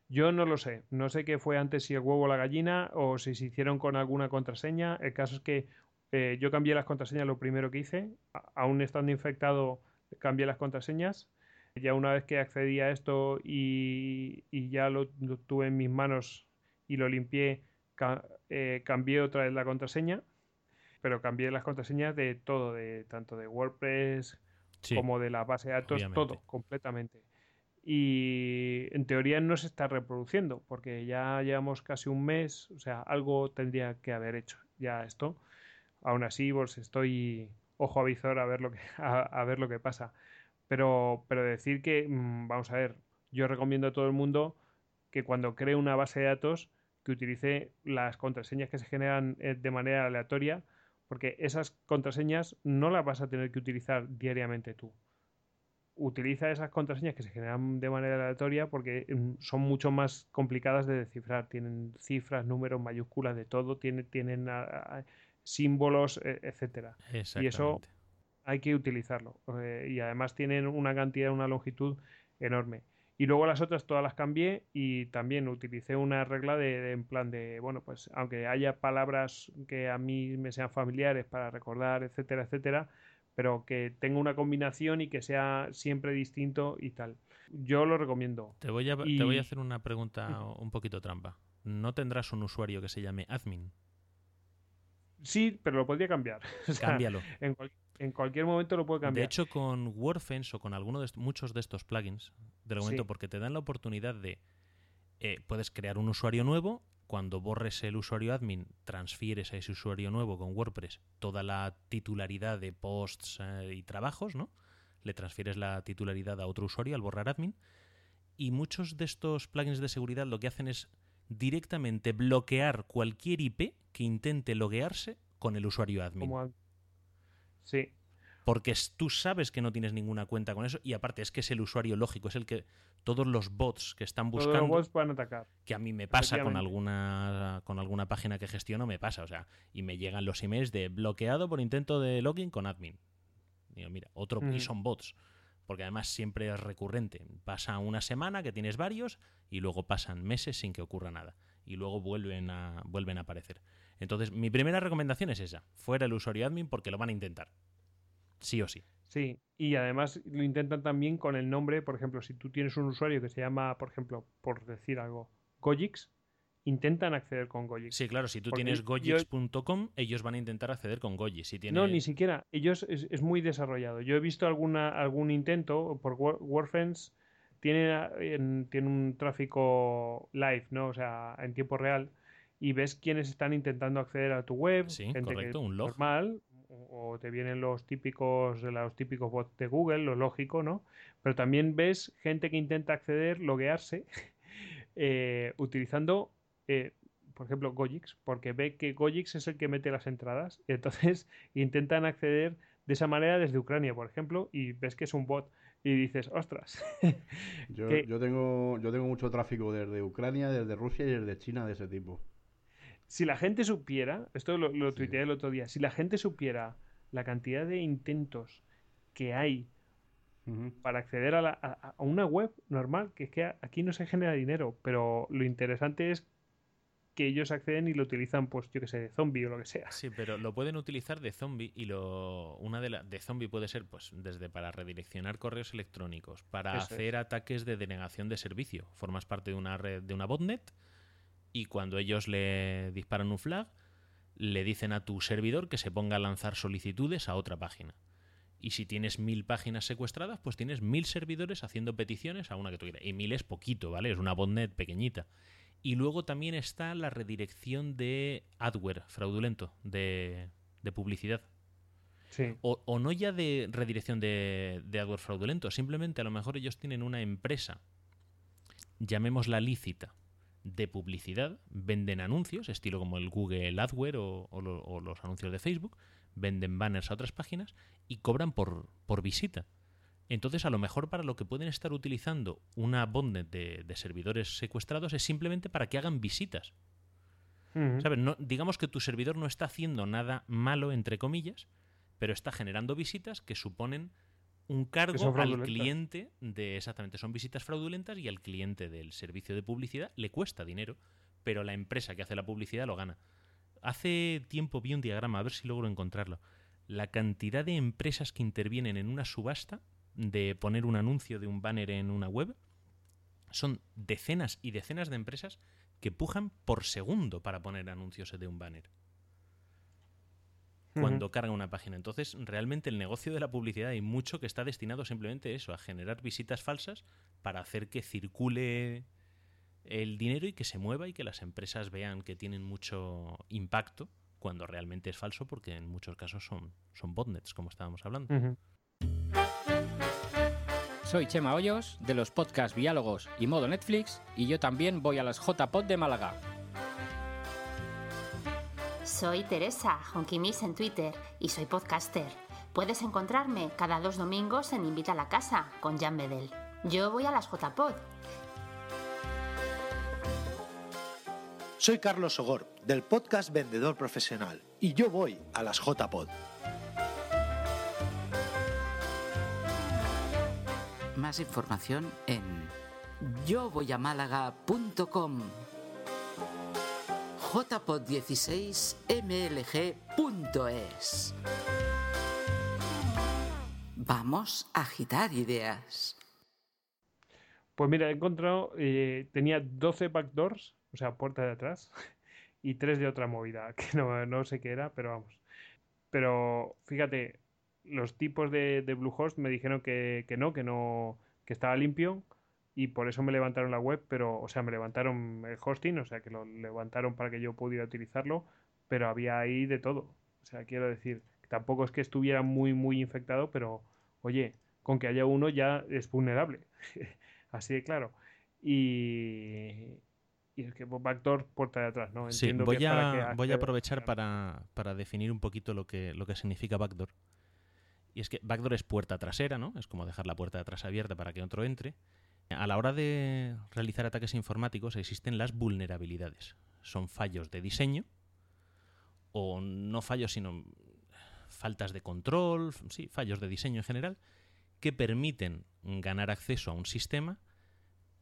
Yo no lo sé. No sé qué fue antes, si el huevo o la gallina, o si se hicieron con alguna contraseña. El caso es que eh, yo cambié las contraseñas lo primero que hice. A- Aún estando infectado, cambié las contraseñas. Ya una vez que accedí a esto y, y ya lo, lo tuve en mis manos y lo limpié, ca- eh, cambié otra vez la contraseña. Pero cambié las contraseñas de todo, de tanto de WordPress Sí, como de la base de datos, obviamente. todo, completamente. Y en teoría no se está reproduciendo, porque ya llevamos casi un mes, o sea, algo tendría que haber hecho ya esto. Aún así, pues estoy ojo a visor a ver lo que, a, a ver lo que pasa. Pero, pero decir que, mm, vamos a ver, yo recomiendo a todo el mundo que cuando cree una base de datos, que utilice las contraseñas que se generan eh, de manera aleatoria, porque esas contraseñas no las vas a tener que utilizar diariamente tú. Utiliza esas contraseñas que se generan de manera aleatoria porque mm, son mucho más complicadas de descifrar. Tienen cifras, números, mayúsculas, de todo, tienen, tienen símbolos, e- etcétera. Y eso hay que utilizarlo. Eh, y además tienen una cantidad, una longitud enorme. Y luego las otras todas las cambié y también utilicé una regla de, de- en plan de, bueno, pues aunque haya palabras que a mí me sean familiares para recordar, etcétera, etcétera, pero que tenga una combinación y que sea siempre distinto y tal. Yo lo recomiendo. Te voy, a, y- te voy a hacer una pregunta un poquito trampa. ¿No tendrás un usuario que se llame admin? Sí, pero lo podría cambiar. O sea, Cámbialo. en, cual- en cualquier momento lo puedo cambiar. De hecho, con WordFence o con alguno de muchos de estos plugins, de momento, Sí. porque te dan la oportunidad de. eh, puedes crear un usuario nuevo. Cuando borres el usuario admin, transfieres a ese usuario nuevo con WordPress toda la titularidad de posts eh, y trabajos, ¿no? Le transfieres la titularidad a otro usuario al borrar admin. Y muchos de estos plugins de seguridad lo que hacen es directamente bloquear cualquier IP que intente loguearse con el usuario admin. Como Sí, Porque tú sabes que no tienes ninguna cuenta con eso y aparte es que es el usuario lógico, es el que todos los bots que están todos buscando, los bots pueden atacar. que a mí me pasa con alguna con alguna página que gestiono, me pasa, o sea, y me llegan los emails de bloqueado por intento de login con admin. Digo, mira, otro y son bots, porque además siempre es recurrente. Pasa una semana que tienes varios y luego pasan meses sin que ocurra nada y luego vuelven a vuelven a aparecer. Entonces, mi primera recomendación es esa, fuera el usuario admin porque lo van a intentar. Sí o sí. Sí, y además lo intentan también con el nombre, por ejemplo, si tú tienes un usuario que se llama, por ejemplo, por decir algo, Gojix, intentan acceder con Gojix. Sí, claro, si tú Porque tienes gojix.com, ellos van a intentar acceder con Goji. Si tiene... No, ni siquiera. Ellos es, es muy desarrollado. Yo he visto alguna, algún intento por WordFence. Tiene, en- tiene un tráfico live, ¿no? O sea, en tiempo real. Y ves quiénes están intentando acceder a tu web. Sí, gente que correcto, un log. Normal. O o te vienen los típicos, los típicos bots de Google, lo lógico, ¿no? Pero también ves gente que intenta acceder, loguearse, eh, utilizando eh, por ejemplo, Gojix, porque ve que Gojix es el que mete las entradas. Y entonces intentan acceder de esa manera desde Ucrania, por ejemplo, y ves que es un bot. Y dices, ostras. Yo, que- yo tengo, yo tengo mucho tráfico desde Ucrania, desde Rusia y desde China de ese tipo. Si la gente supiera, esto lo, lo Sí. tuiteé el otro día, si la gente supiera la cantidad de intentos que hay para acceder a, la- a- a una web normal, que es que aquí no se genera dinero, pero lo interesante es que ellos acceden y lo utilizan, pues yo que sé, de zombie o lo que sea. Sí, pero lo pueden utilizar de zombie y lo una de la de zombie puede ser pues desde para redireccionar correos electrónicos, para Eso hacer ataques de denegación de servicio. Formas parte de una red de una botnet y cuando ellos le disparan un flag le dicen a tu servidor que se ponga a lanzar solicitudes a otra página. Y si tienes mil páginas secuestradas, pues tienes mil servidores haciendo peticiones a una que tú quieras. Y mil es poquito, ¿vale? Es una botnet pequeñita. Y luego también está la redirección de adware fraudulento, de, de publicidad. Sí. O, o no ya de redirección de, de adware fraudulento, simplemente a lo mejor ellos tienen una empresa, llamémosla lícita, de publicidad, venden anuncios, estilo como el Google AdWare o, o lo- o los anuncios de Facebook, venden banners a otras páginas y cobran por, por visita. Entonces, a lo mejor para lo que pueden estar utilizando una botnet de, de servidores secuestrados es simplemente para que hagan visitas. ¿Sabes? No, digamos que tu servidor no está haciendo nada malo, entre comillas, pero está generando visitas que suponen un cargo al cliente de exactamente son visitas fraudulentas y al cliente del servicio de publicidad le cuesta dinero, pero la empresa que hace la publicidad lo gana. Hace tiempo vi un diagrama, a ver si logro encontrarlo. La cantidad de empresas que intervienen en una subasta de poner un anuncio de un banner en una web son decenas y decenas de empresas que pujan por segundo para poner anuncios de un banner cuando carga una página. Entonces, realmente el negocio de la publicidad hay mucho que está destinado simplemente a eso, a generar visitas falsas para hacer que circule el dinero y que se mueva y que las empresas vean que tienen mucho impacto cuando realmente es falso porque en muchos casos son, son botnets, como estábamos hablando. Soy Chema Hoyos, de los podcasts Diálogos y Modo Netflix, y yo también voy a las JPod de Málaga. Soy Teresa, Honky Miss en Twitter, y soy podcaster. Puedes encontrarme cada dos domingos en Invita a la Casa con Jan Bedel. Yo voy a las JPod. Soy Carlos Sogor, del podcast Vendedor Profesional, y yo voy a las JPod. Más información en yovoyamálaga.com jpod16mlg.es Vamos a agitar ideas. Pues mira, he encontrado, eh, tenía 12 backdoors, o sea, puerta de atrás, y 3 de otra movida, que no, no sé qué era, pero vamos. Pero fíjate, los tipos de, de Bluehost me dijeron que, que no, que no, que estaba limpio, y por eso me levantaron la web, pero, o sea, me levantaron el hosting, o sea, que lo levantaron para que yo pudiera utilizarlo, pero había ahí de todo. O sea, quiero decir, tampoco es que estuviera muy, muy infectado, pero, oye, con que haya uno ya es vulnerable. Así de claro. Y, y es que backdoor puerta de atrás, ¿no? Sí, Entiendo voy que es para que a, voy a aprovechar para, para definir un poquito lo que, lo que significa backdoor. Y es que backdoor es puerta trasera, ¿no? Es como dejar la puerta de atrás abierta para que otro entre. A la hora de realizar ataques informáticos existen las vulnerabilidades. Son fallos de diseño, o no fallos, sino faltas de control, sí, fallos de diseño en general, que permiten ganar acceso a un sistema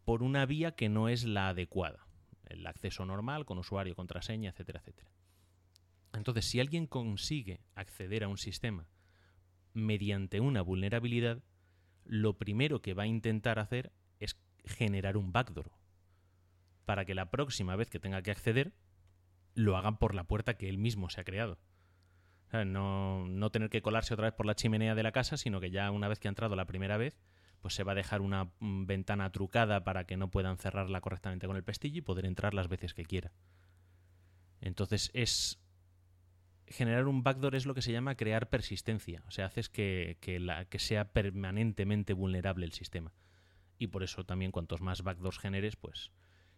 por una vía que no es la adecuada. El acceso normal, con usuario, contraseña, etcétera, etcétera. Entonces, si alguien consigue acceder a un sistema mediante una vulnerabilidad, lo primero que va a intentar hacer es generar un backdoor para que la próxima vez que tenga que acceder lo hagan por la puerta que él mismo se ha creado. No, no tener que colarse otra vez por la chimenea de la casa, sino que ya una vez que ha entrado la primera vez, pues se va a dejar una mm, ventana trucada para que no puedan cerrarla correctamente con el pestillo y poder entrar las veces que quiera. Entonces es generar un backdoor es lo que se llama crear persistencia. O sea, haces que, que sea permanentemente vulnerable el sistema. Y por eso también cuantos más backdoors generes, pues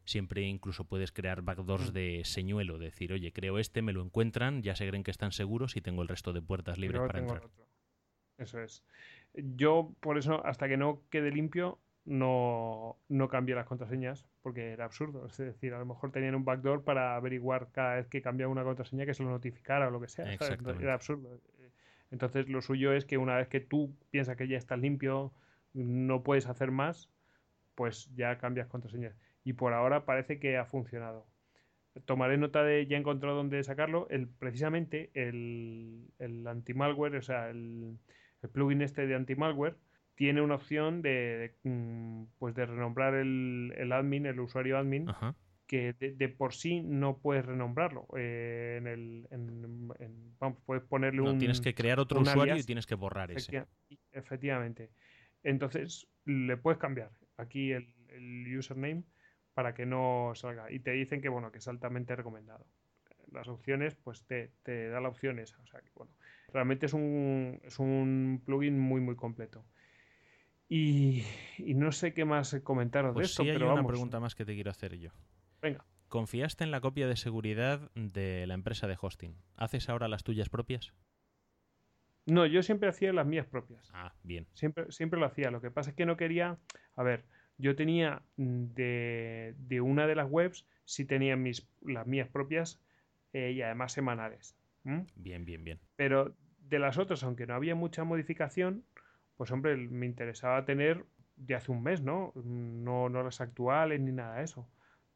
siempre incluso puedes crear backdoors de señuelo. Decir, oye, creo este, me lo encuentran, ya se creen que están seguros y tengo el resto de puertas libres para entrar. otro. Eso es. Yo, por eso, hasta que no quede limpio, no, no cambié las contraseñas, porque era absurdo. Es decir, a lo mejor tenían un backdoor para averiguar cada vez que cambiaba una contraseña que se lo notificara o lo que sea. Era absurdo. Entonces lo suyo es que una vez que tú piensas que ya estás limpio, no puedes hacer más, pues ya cambias contraseñas. Y por ahora parece que ha funcionado. Tomaré nota de, ya he encontrado dónde sacarlo, el, precisamente el, el anti-malware, o sea, el, el plugin este de anti-malware, tiene una opción de, de, mm, pues de renombrar el, el admin, el usuario admin, Ajá. que de, de por sí no puedes renombrarlo. Eh, en el, en- en- vamos, puedes ponerle No, un. tienes que crear otro usuario y tienes que borrar ese. Efecti- Efectivamente. Entonces, le puedes cambiar aquí el, el username para que no salga. Y te dicen que, bueno, que es altamente recomendado. Las opciones, pues te, te da la opción esa. O sea, que, bueno, realmente es un, es un plugin muy, muy completo. Y, y no sé qué más comentaros Pues de esto, sí, hay pero una vamos. pregunta más que te quiero hacer yo. Venga. ¿Confiaste en la copia de seguridad de la empresa de hosting? ¿Haces ahora las tuyas propias? No, yo siempre hacía las mías propias. Ah, bien. Siempre, siempre lo hacía. Lo que pasa es que no quería. A ver, yo tenía mm, de, de una de las webs, sí tenía mis, las mías propias eh, y además semanales. Bien, bien, bien. Pero de las otras, aunque no había mucha modificación, pues hombre, me interesaba tener de hace un mes, ¿no? No, no las actuales ni nada de eso.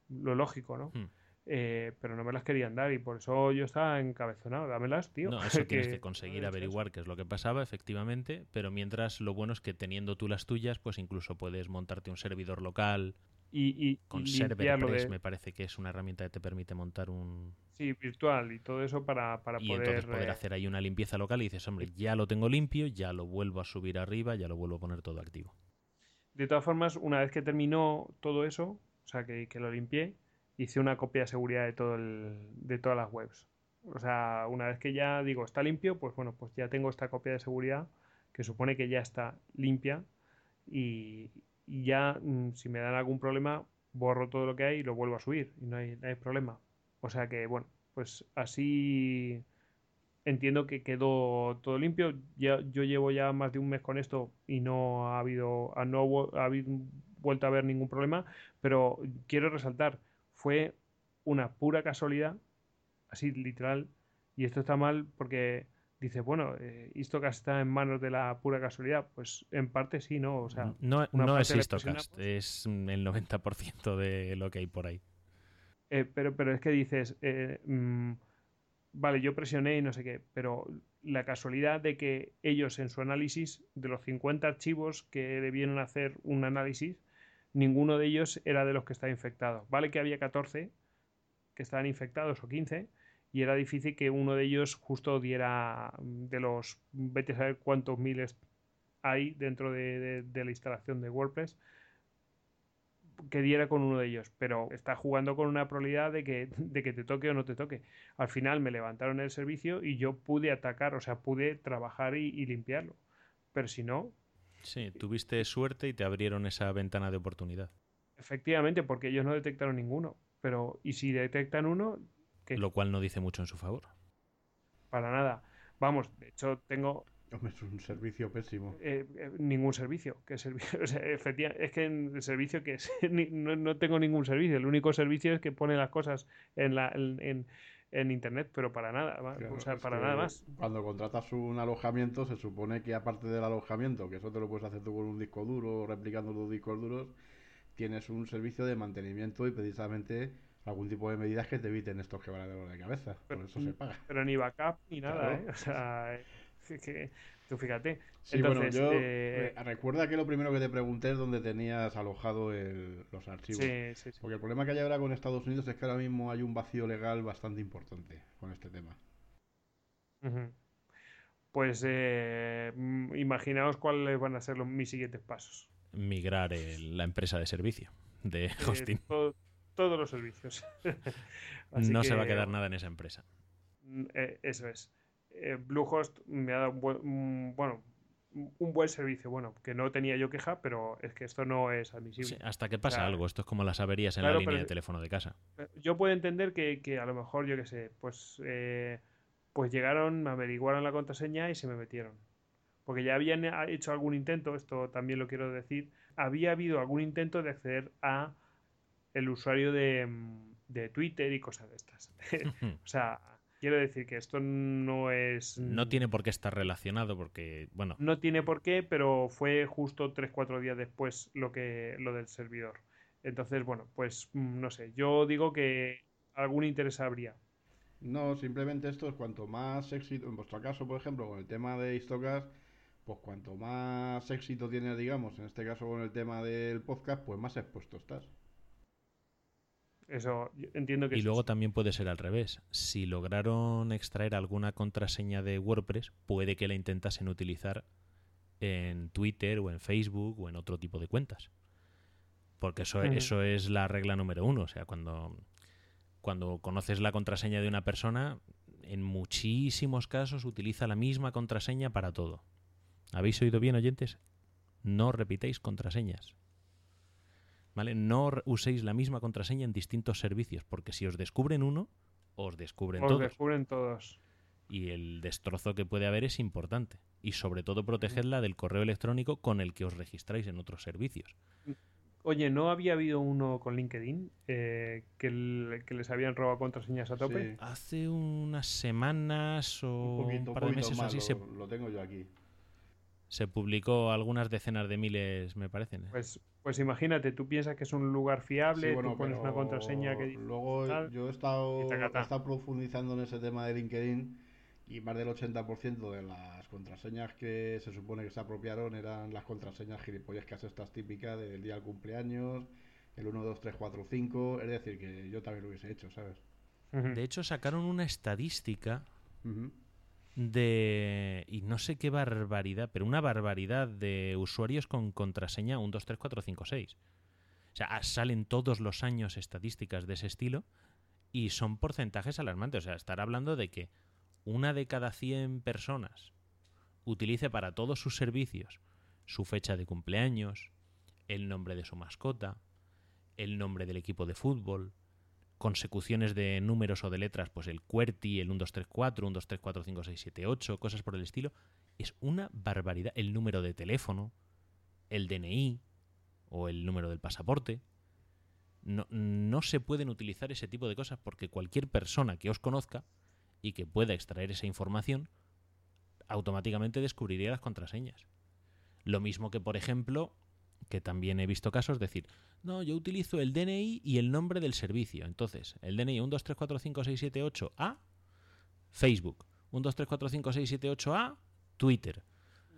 Lo lógico, ¿no? Hmm. Eh, pero no me las querían dar y por eso yo estaba encabezonado. Dámelas, tío. No, eso tienes que conseguir averiguar qué es lo que pasaba, efectivamente, pero mientras lo bueno es que teniendo tú las tuyas, pues incluso puedes montarte un servidor local Y, y, con y Serverpress, de- me parece que es una herramienta que te permite montar un... Sí, virtual y todo eso para, para Y poder. entonces poder eh, hacer ahí una limpieza local y dices, hombre, ya lo tengo limpio, ya lo vuelvo a subir arriba, ya lo vuelvo a poner todo activo. De todas formas, una vez que terminó todo eso, o sea, que, que lo limpié, hice una copia de seguridad de, todo el, de todas las webs. O sea, una vez que ya digo está limpio, pues bueno, pues ya tengo esta copia de seguridad que supone que ya está limpia y, ya mm, si me dan algún problema, borro todo lo que hay y lo vuelvo a subir y no hay, no hay problema. O sea que, bueno, pues así entiendo que quedó todo limpio. Ya, yo llevo ya más de un mes con esto y no ha habido, ah, no ha habido vuelto a haber ningún problema, pero quiero resaltar, fue una pura casualidad, así literal, y esto está mal porque dice, bueno, eh, Istocast está en manos de la pura casualidad, pues en parte sí, ¿no? O sea, No, no es Histocast, es el 90% de lo que hay por ahí. Eh, pero, pero es que dices, eh, mm, vale, yo presioné y no sé qué, pero la casualidad de que ellos en su análisis, de los 50 archivos que debieron hacer un análisis, ninguno de ellos era de los que estaba infectado. Vale que había 14 que estaban infectados o 15 y era difícil que uno de ellos justo diera mm, de los, vete a saber cuántos miles hay dentro de, de- la instalación de WordPress, que diera con uno de ellos, pero está jugando con una probabilidad de que, de que te toque o no te toque. Al final me levantaron el servicio y yo pude atacar, o sea, pude trabajar y limpiarlo. Pero si no, Sí, tuviste suerte y te abrieron esa ventana de oportunidad. efectivamente, porque ellos no detectaron ninguno. Pero, y si detectan uno, ¿qué? Lo cual no dice mucho en su favor. Para nada. Vamos, de hecho, tengo Hombre, es un servicio pésimo. eh, eh, ningún servicio. ¿Qué servicio? O sea, efectiva- es que en el servicio que es, no, no tengo ningún servicio. El único servicio es que pone las cosas en, la, en, en- en internet, pero para nada. Claro, o sea, para que nada más. Cuando contratas un alojamiento, se supone que aparte del alojamiento, que eso te lo puedes hacer tú con un disco duro, replicando los discos duros, tienes un servicio de mantenimiento y precisamente algún tipo de medidas que te eviten estos quebraderos de cabeza. Por eso se paga. Pero ni backup ni nada, Claro. ¿eh? O sea, es que tú fíjate. Sí, Entonces, bueno, yo eh, eh, recuerda que lo primero que te pregunté es dónde tenías alojado el- los archivos. Sí, sí, sí. Porque el problema que hay ahora con Estados Unidos es que ahora mismo hay un vacío legal bastante importante con este tema. Pues eh, imaginaos cuáles van a ser los, mis siguientes pasos. Migrar el- la empresa de servicio de Eh, hosting. todo- todos los servicios. No se va a que, quedar nada en esa empresa. mm, eh, eso es. Eh, Bluehost me ha dado un buen, bueno, un buen servicio. Bueno, que no tenía yo queja, pero es que esto no es admisible. Sí, hasta que O pasa sea, algo. Esto es como las averías en claro, la línea de teléfono de casa. Yo puedo entender que, que a lo mejor, yo qué sé, pues, eh, pues llegaron, me averiguaron la contraseña y se me metieron. Porque ya habían eh, hecho algún intento, esto también lo quiero decir, había habido algún intento de acceder a el usuario de, mm, de Twitter y cosas de estas. o sea, Quiero decir que esto no es. No tiene por qué estar relacionado, porque, bueno. No tiene por qué, pero fue justo 3-4 días después lo, que, lo del servidor. Entonces, bueno, pues mm, no sé. Yo digo que algún interés habría. No, simplemente esto es cuanto más éxito, en vuestro caso, por ejemplo, con el tema de Histocast, pues cuanto más éxito tienes, digamos, en este caso con el tema del podcast, pues más expuesto estás. Eso yo entiendo que Y luego también puede ser al revés. Si lograron extraer alguna contraseña de WordPress, puede que la intentasen utilizar en Twitter o en Facebook o en otro tipo de cuentas. Porque eso es la regla número uno. O sea, cuando, cuando conoces la contraseña de una persona, en muchísimos casos utiliza la misma contraseña para todo. ¿Habéis oído bien, oyentes? No repitéis contraseñas. ¿Vale? No uséis la misma contraseña en distintos servicios, porque si os descubren uno, os descubren Os todos. descubren todos. Y el destrozo que puede haber es importante. Y sobre todo protegedla del correo electrónico con el que os registráis en otros servicios. Oye, ¿no había habido uno con LinkedIn eh, que, el- que les habían robado contraseñas a tope? Sí. Hace unas semanas o Un poquito, un un par de meses o más, así se, lo tengo yo aquí. Se publicó algunas decenas de miles, me parecen. ¿eh? Pues, pues imagínate, tú piensas que es un lugar fiable, Sí, bueno, tú pones una contraseña que dice Luego tal, yo he estado, he estado profundizando en ese tema de LinkedIn y más del 80% de las contraseñas que se supone que se apropiaron eran las contraseñas gilipollescas estas típicas del día del cumpleaños, el 1, 2, 3, 4, 5, es decir, que yo también lo hubiese hecho, ¿sabes? De hecho, sacaron una estadística Ujú. De. Y no sé qué barbaridad, pero una barbaridad de usuarios con contraseña 1, 2, 3, 4, 5, 6. O sea, ah, salen todos los años estadísticas de ese estilo y son porcentajes alarmantes. O sea, estar hablando de que una de cada 100 personas utilice para todos sus servicios su fecha de cumpleaños, el nombre de su mascota, el nombre del equipo de fútbol, consecuciones de números o de letras, pues el QWERTY, el 1, 2, 3, 4, 1, 2, 3, 4, 5, 6, 7, 8, cosas por el estilo, es una barbaridad. El número de teléfono, el DNI o el número del pasaporte. No, no se pueden utilizar ese tipo de cosas porque cualquier persona que os conozca y que pueda extraer esa información automáticamente descubriría las contraseñas. Lo mismo que, por ejemplo, que también he visto casos, decir, no, yo utilizo el DNI y el nombre del servicio. Entonces, el DNI 1, 2, 3, 4, 5, 6, 7, 8 A, Facebook. 1, 2, 3, 4, 5, 6, 7, 8 A, Twitter.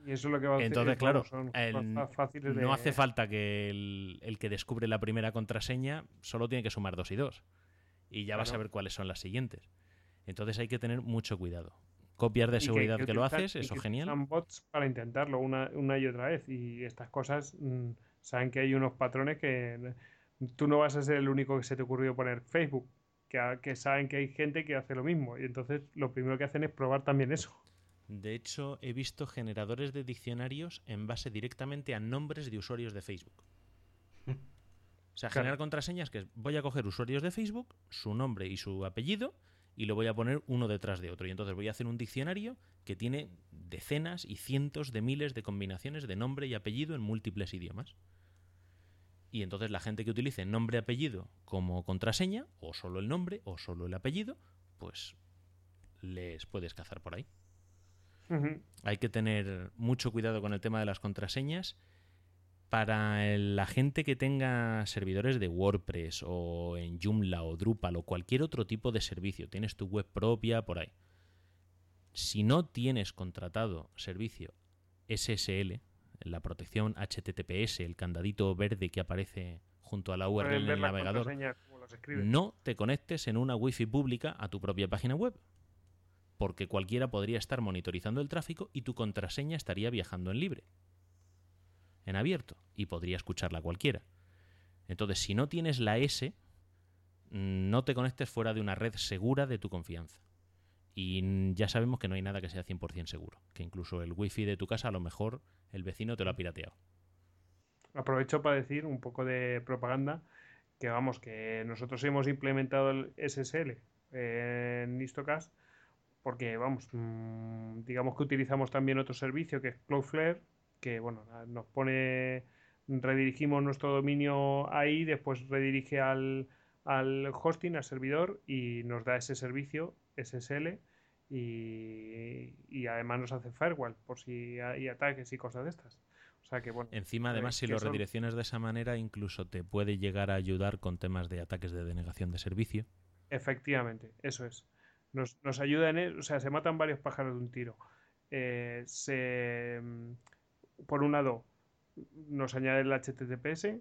Y eso es lo que va a hacer. Entonces, claro, son el- cosas fáciles de- no hace falta que el, el que descubre la primera contraseña solo tiene que sumar dos y dos. Y ya vas a ver cuáles son las siguientes. Entonces hay que tener mucho cuidado. Copias de y seguridad que, lo haces, y eso que genial. utilizan bots para intentarlo una, una y otra vez. Y estas cosas mm, saben que hay unos patrones que tú no vas a ser el único que se te ocurrió poner Facebook. Que, que saben que hay gente que hace lo mismo. Y entonces lo primero que hacen es probar también eso. De hecho, he visto generadores de diccionarios en base directamente a nombres de usuarios de Facebook. O sea, Claro. generar contraseñas que es, voy a coger usuarios de Facebook, su nombre y su apellido, y lo voy a poner uno detrás de otro. Y entonces voy a hacer un diccionario que tiene decenas y cientos de miles de combinaciones de nombre y apellido en múltiples idiomas. Y entonces la gente que utilice nombre y apellido como contraseña, o solo el nombre, o solo el apellido, pues les puedes cazar por ahí. Hay que tener mucho cuidado con el tema de las contraseñas. Para la gente que tenga servidores de WordPress o en Joomla o Drupal o cualquier otro tipo de servicio, tienes tu web propia por ahí. Si no tienes contratado servicio SSL, la protección HTTPS, el candadito verde que aparece junto a la URL Pueden en ver el las navegador, no te conectes en una wifi pública a tu propia página web. Porque cualquiera podría estar monitorizando el tráfico y tu contraseña estaría viajando en libre. En abierto. Y podría escucharla cualquiera. Entonces, si no tienes la S, no te conectes fuera de una red segura de tu confianza. Y ya sabemos que no hay nada que sea 100% seguro. Que incluso el wifi de tu casa, a lo mejor el vecino te lo ha pirateado. Aprovecho para decir un poco de propaganda que vamos, que nosotros hemos implementado el SSL en Istocast porque vamos, mm, digamos que utilizamos también otro servicio que es Cloudflare, que bueno, nos pone, redirigimos nuestro dominio ahí, después redirige al, al hosting, al servidor y nos da ese servicio SSL y, y además nos hace firewall por si hay ataques y cosas de estas. O sea que bueno. Encima, eh, además, si lo son- redirecciones de esa manera, incluso te puede llegar a ayudar con temas de ataques de denegación de servicio. Efectivamente, eso es. Nos, nos ayuda en e- o sea, se matan varios pájaros de un tiro. Eh, se, mm, por un lado, nos añade el HTTPS,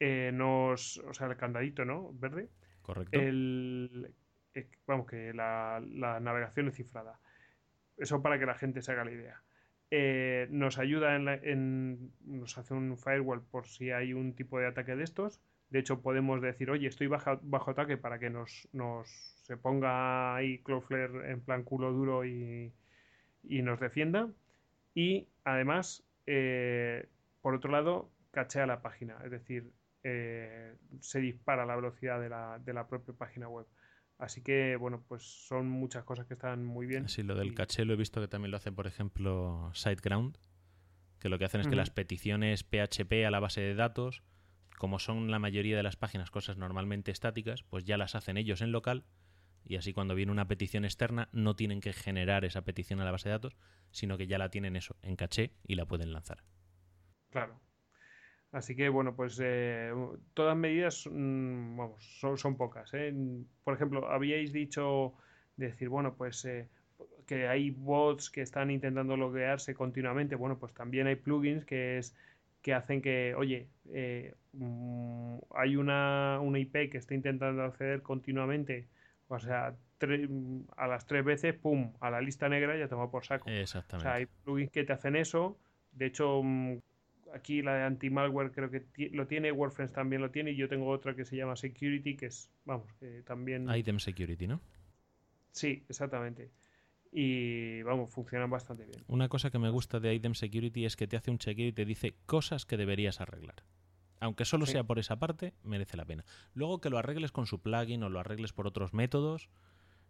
eh, nos, o sea, el candadito, ¿no? Verde. Correcto. El, eh, vamos, que la, la navegación es cifrada. Eso para que la gente se haga la idea. Eh, nos ayuda en, la- en- nos hace un firewall por si hay un tipo de ataque de estos. De hecho, podemos decir, oye, estoy bajo, bajo ataque para que nos, nos se ponga ahí Cloudflare en plan culo duro y, y nos defienda. Y además, eh, por otro lado, cachea la página, es decir, eh, se dispara la velocidad de la, de la propia página web. Así que, bueno, pues son muchas cosas que están muy bien. Sí, lo del y- caché lo he visto que también lo hacen, por ejemplo, SiteGround, que lo que hacen es que las peticiones PHP a la base de datos, como son la mayoría de las páginas cosas normalmente estáticas, pues ya las hacen ellos en local y así cuando viene una petición externa no tienen que generar esa petición a la base de datos, sino que ya la tienen eso en caché y la pueden lanzar. Claro. Así que, bueno, pues eh, todas medidas, mm, vamos, son, son pocas. ¿eh? Por ejemplo, habíais dicho, decir, bueno, pues eh, que hay bots que están intentando loguearse continuamente. Bueno, pues también hay plugins que es que hacen que, oye, mm, hay una, una IP que está intentando acceder continuamente, o sea, a las tres veces, pum, a la lista negra ya te va por saco. O Exactamente. sea, hay plugins que te hacen eso. De hecho, mm, aquí la de anti-malware creo que lo tiene, WordFence también lo tiene, y yo tengo otra que se llama Security, que es, vamos, que también... Item Security, ¿no? Sí, exactamente. Y vamos, funcionan bastante bien. Una cosa que me gusta de Item Security es que te hace un chequeo y te dice cosas que deberías arreglar. Aunque solo Sí. sea por esa parte, merece la pena. Luego que lo arregles con su plugin o lo arregles por otros métodos,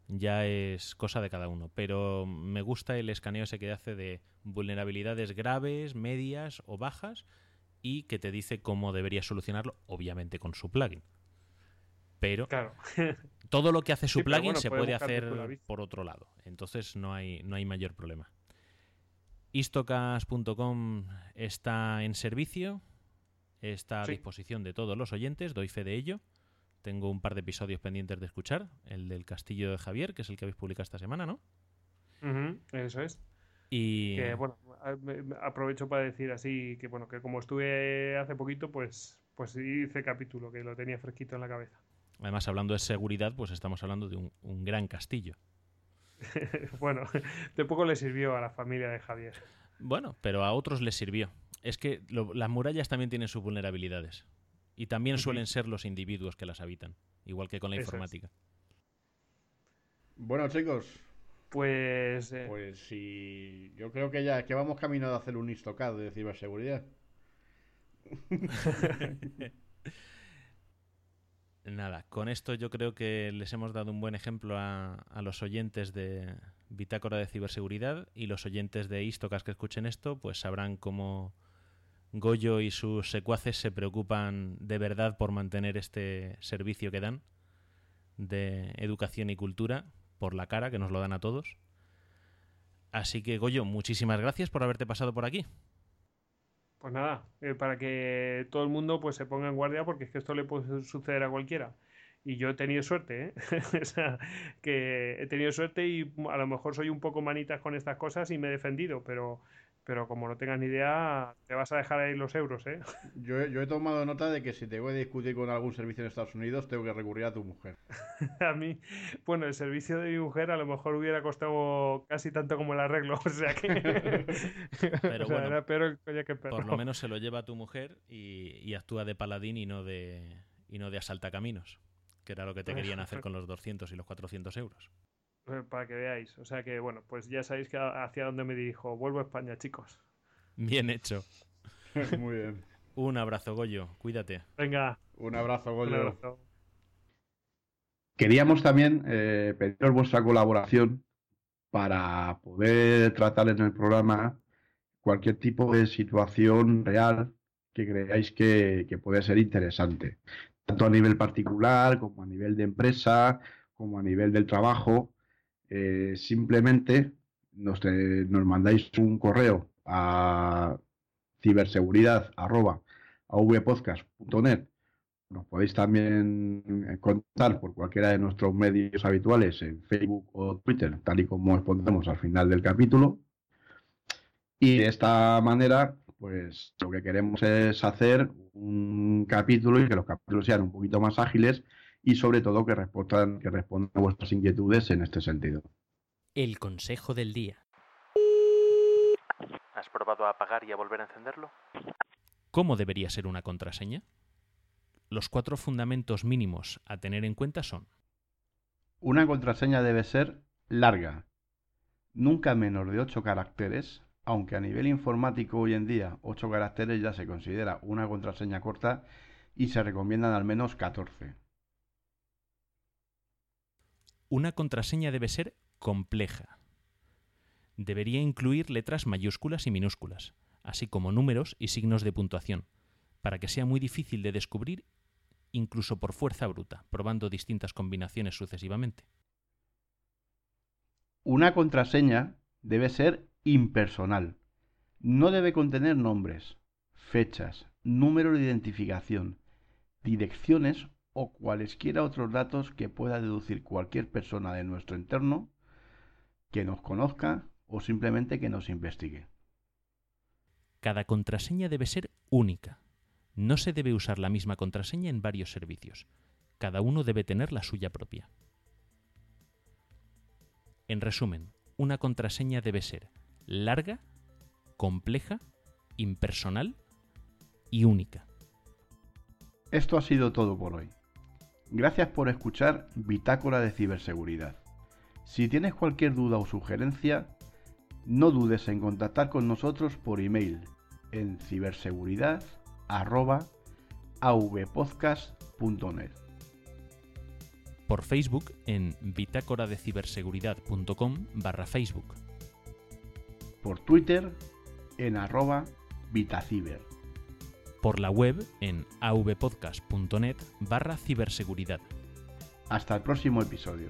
ya es cosa de cada uno. Pero me gusta el escaneo ese que hace de vulnerabilidades graves, medias o bajas y que te dice cómo deberías solucionarlo, obviamente con su plugin. Pero Claro. todo lo que hace su Sí, plugin bueno, se puede hacer por otro lado. Entonces no hay, no hay mayor problema. Istocas.com está en servicio, está a Sí. disposición de todos los oyentes, doy fe de ello. Tengo un par de episodios pendientes de escuchar, el del Castillo de Javier, que es el que habéis publicado esta semana, ¿no? Eso es. Y Que bueno, aprovecho para decir así que bueno, que como estuve hace poquito, pues, pues hice capítulo, que lo tenía fresquito en la cabeza. además hablando de seguridad, pues estamos hablando de un, un gran castillo. bueno, de poco le sirvió a la familia de Javier. Bueno, pero a otros les sirvió. Es que lo- las murallas también tienen sus vulnerabilidades. Y también suelen ser los individuos que las habitan, igual que con la Eso es. informática. Bueno, chicos, Pues, eh, pues sí, yo creo que ya que vamos caminando a hacer un Istocad de ciberseguridad. Nada, con esto yo creo que les hemos dado un buen ejemplo a, a los oyentes de Bitácora de Ciberseguridad y los oyentes de Istocas que escuchen esto, pues sabrán cómo Goyo y sus secuaces se preocupan de verdad por mantener este servicio que dan de educación y cultura por la cara, que nos lo dan a todos. Así que, Goyo, muchísimas gracias por haberte pasado por aquí. pues nada, eh, para que todo el mundo pues se ponga en guardia porque es que esto le puede suceder a cualquiera. Y yo he tenido suerte, ¿eh? o sea, que he tenido suerte y a lo mejor soy un poco manitas con estas cosas y me he defendido, pero, pero como no tengas ni idea, te vas a dejar ahí los euros, ¿eh? Yo, he- yo he tomado nota de que si te voy a discutir con algún servicio en Estados Unidos, tengo que recurrir a tu mujer. A mí, bueno, el servicio de mi mujer a lo mejor hubiera costado casi tanto como el arreglo, o sea que... Pero o sea, bueno, era peor el collar que perro. Por lo menos se lo lleva tu mujer y, y actúa de paladín y no de, y no de asaltacaminos, que era lo que te querían hacer con los 200 y los 400 euros. Eh, Para que veáis. O sea que, bueno, pues ya sabéis que hacia dónde me dirijo. Vuelvo a España, chicos. Bien hecho. Muy bien. Un abrazo, Goyo. Cuídate. Venga. Un abrazo, Un Goyo. abrazo. Queríamos también eh, pediros vuestra colaboración para poder tratar en el programa cualquier tipo de situación real que creáis que, que puede ser interesante, tanto a nivel particular como a nivel de empresa, como a nivel del trabajo, eh, simplemente nos, te- nos mandáis un correo a ciberseguridad.avpodcast.net. Nos podéis también eh, contar por cualquiera de nuestros medios habituales en Facebook o Twitter, tal y como expondremos al final del capítulo. Y de esta manera, pues lo que queremos es hacer un capítulo y que los capítulos sean un poquito más ágiles y sobre todo que respondan, que respondan a vuestras inquietudes en este sentido. El consejo del día. ¿Has probado a apagar y a volver a encenderlo? ¿Cómo debería ser una contraseña? Los cuatro fundamentos mínimos a tener en cuenta son Una contraseña debe ser larga, nunca menos de 8 caracteres, aunque a nivel informático hoy en día 8 caracteres ya se considera una contraseña corta y se recomiendan al menos 14. Una contraseña debe ser compleja. Debería incluir letras mayúsculas y minúsculas, así como números y signos de puntuación, para que sea muy difícil de descubrir incluso por fuerza bruta, probando distintas combinaciones sucesivamente. Una contraseña debe ser impersonal. No debe contener nombres, fechas, número de identificación, direcciones o cualesquiera otros datos que pueda deducir cualquier persona de nuestro entorno que nos conozca o simplemente que nos investigue. Cada contraseña debe ser única. No se debe usar la misma contraseña en varios servicios. Cada uno debe tener la suya propia. En resumen, una contraseña debe ser larga, compleja, impersonal y única. Esto ha sido todo por hoy. Gracias por escuchar Bitácora de Ciberseguridad. Si tienes cualquier duda o sugerencia, no dudes en contactar con nosotros por email en ciberseguridad.avpodcast.net. Por Facebook en bitácoradeciberseguridad.com barra Facebook. Por Twitter en arroba Vitaciber. Por la web en avpodcast.net barra ciberseguridad. Hasta el próximo episodio.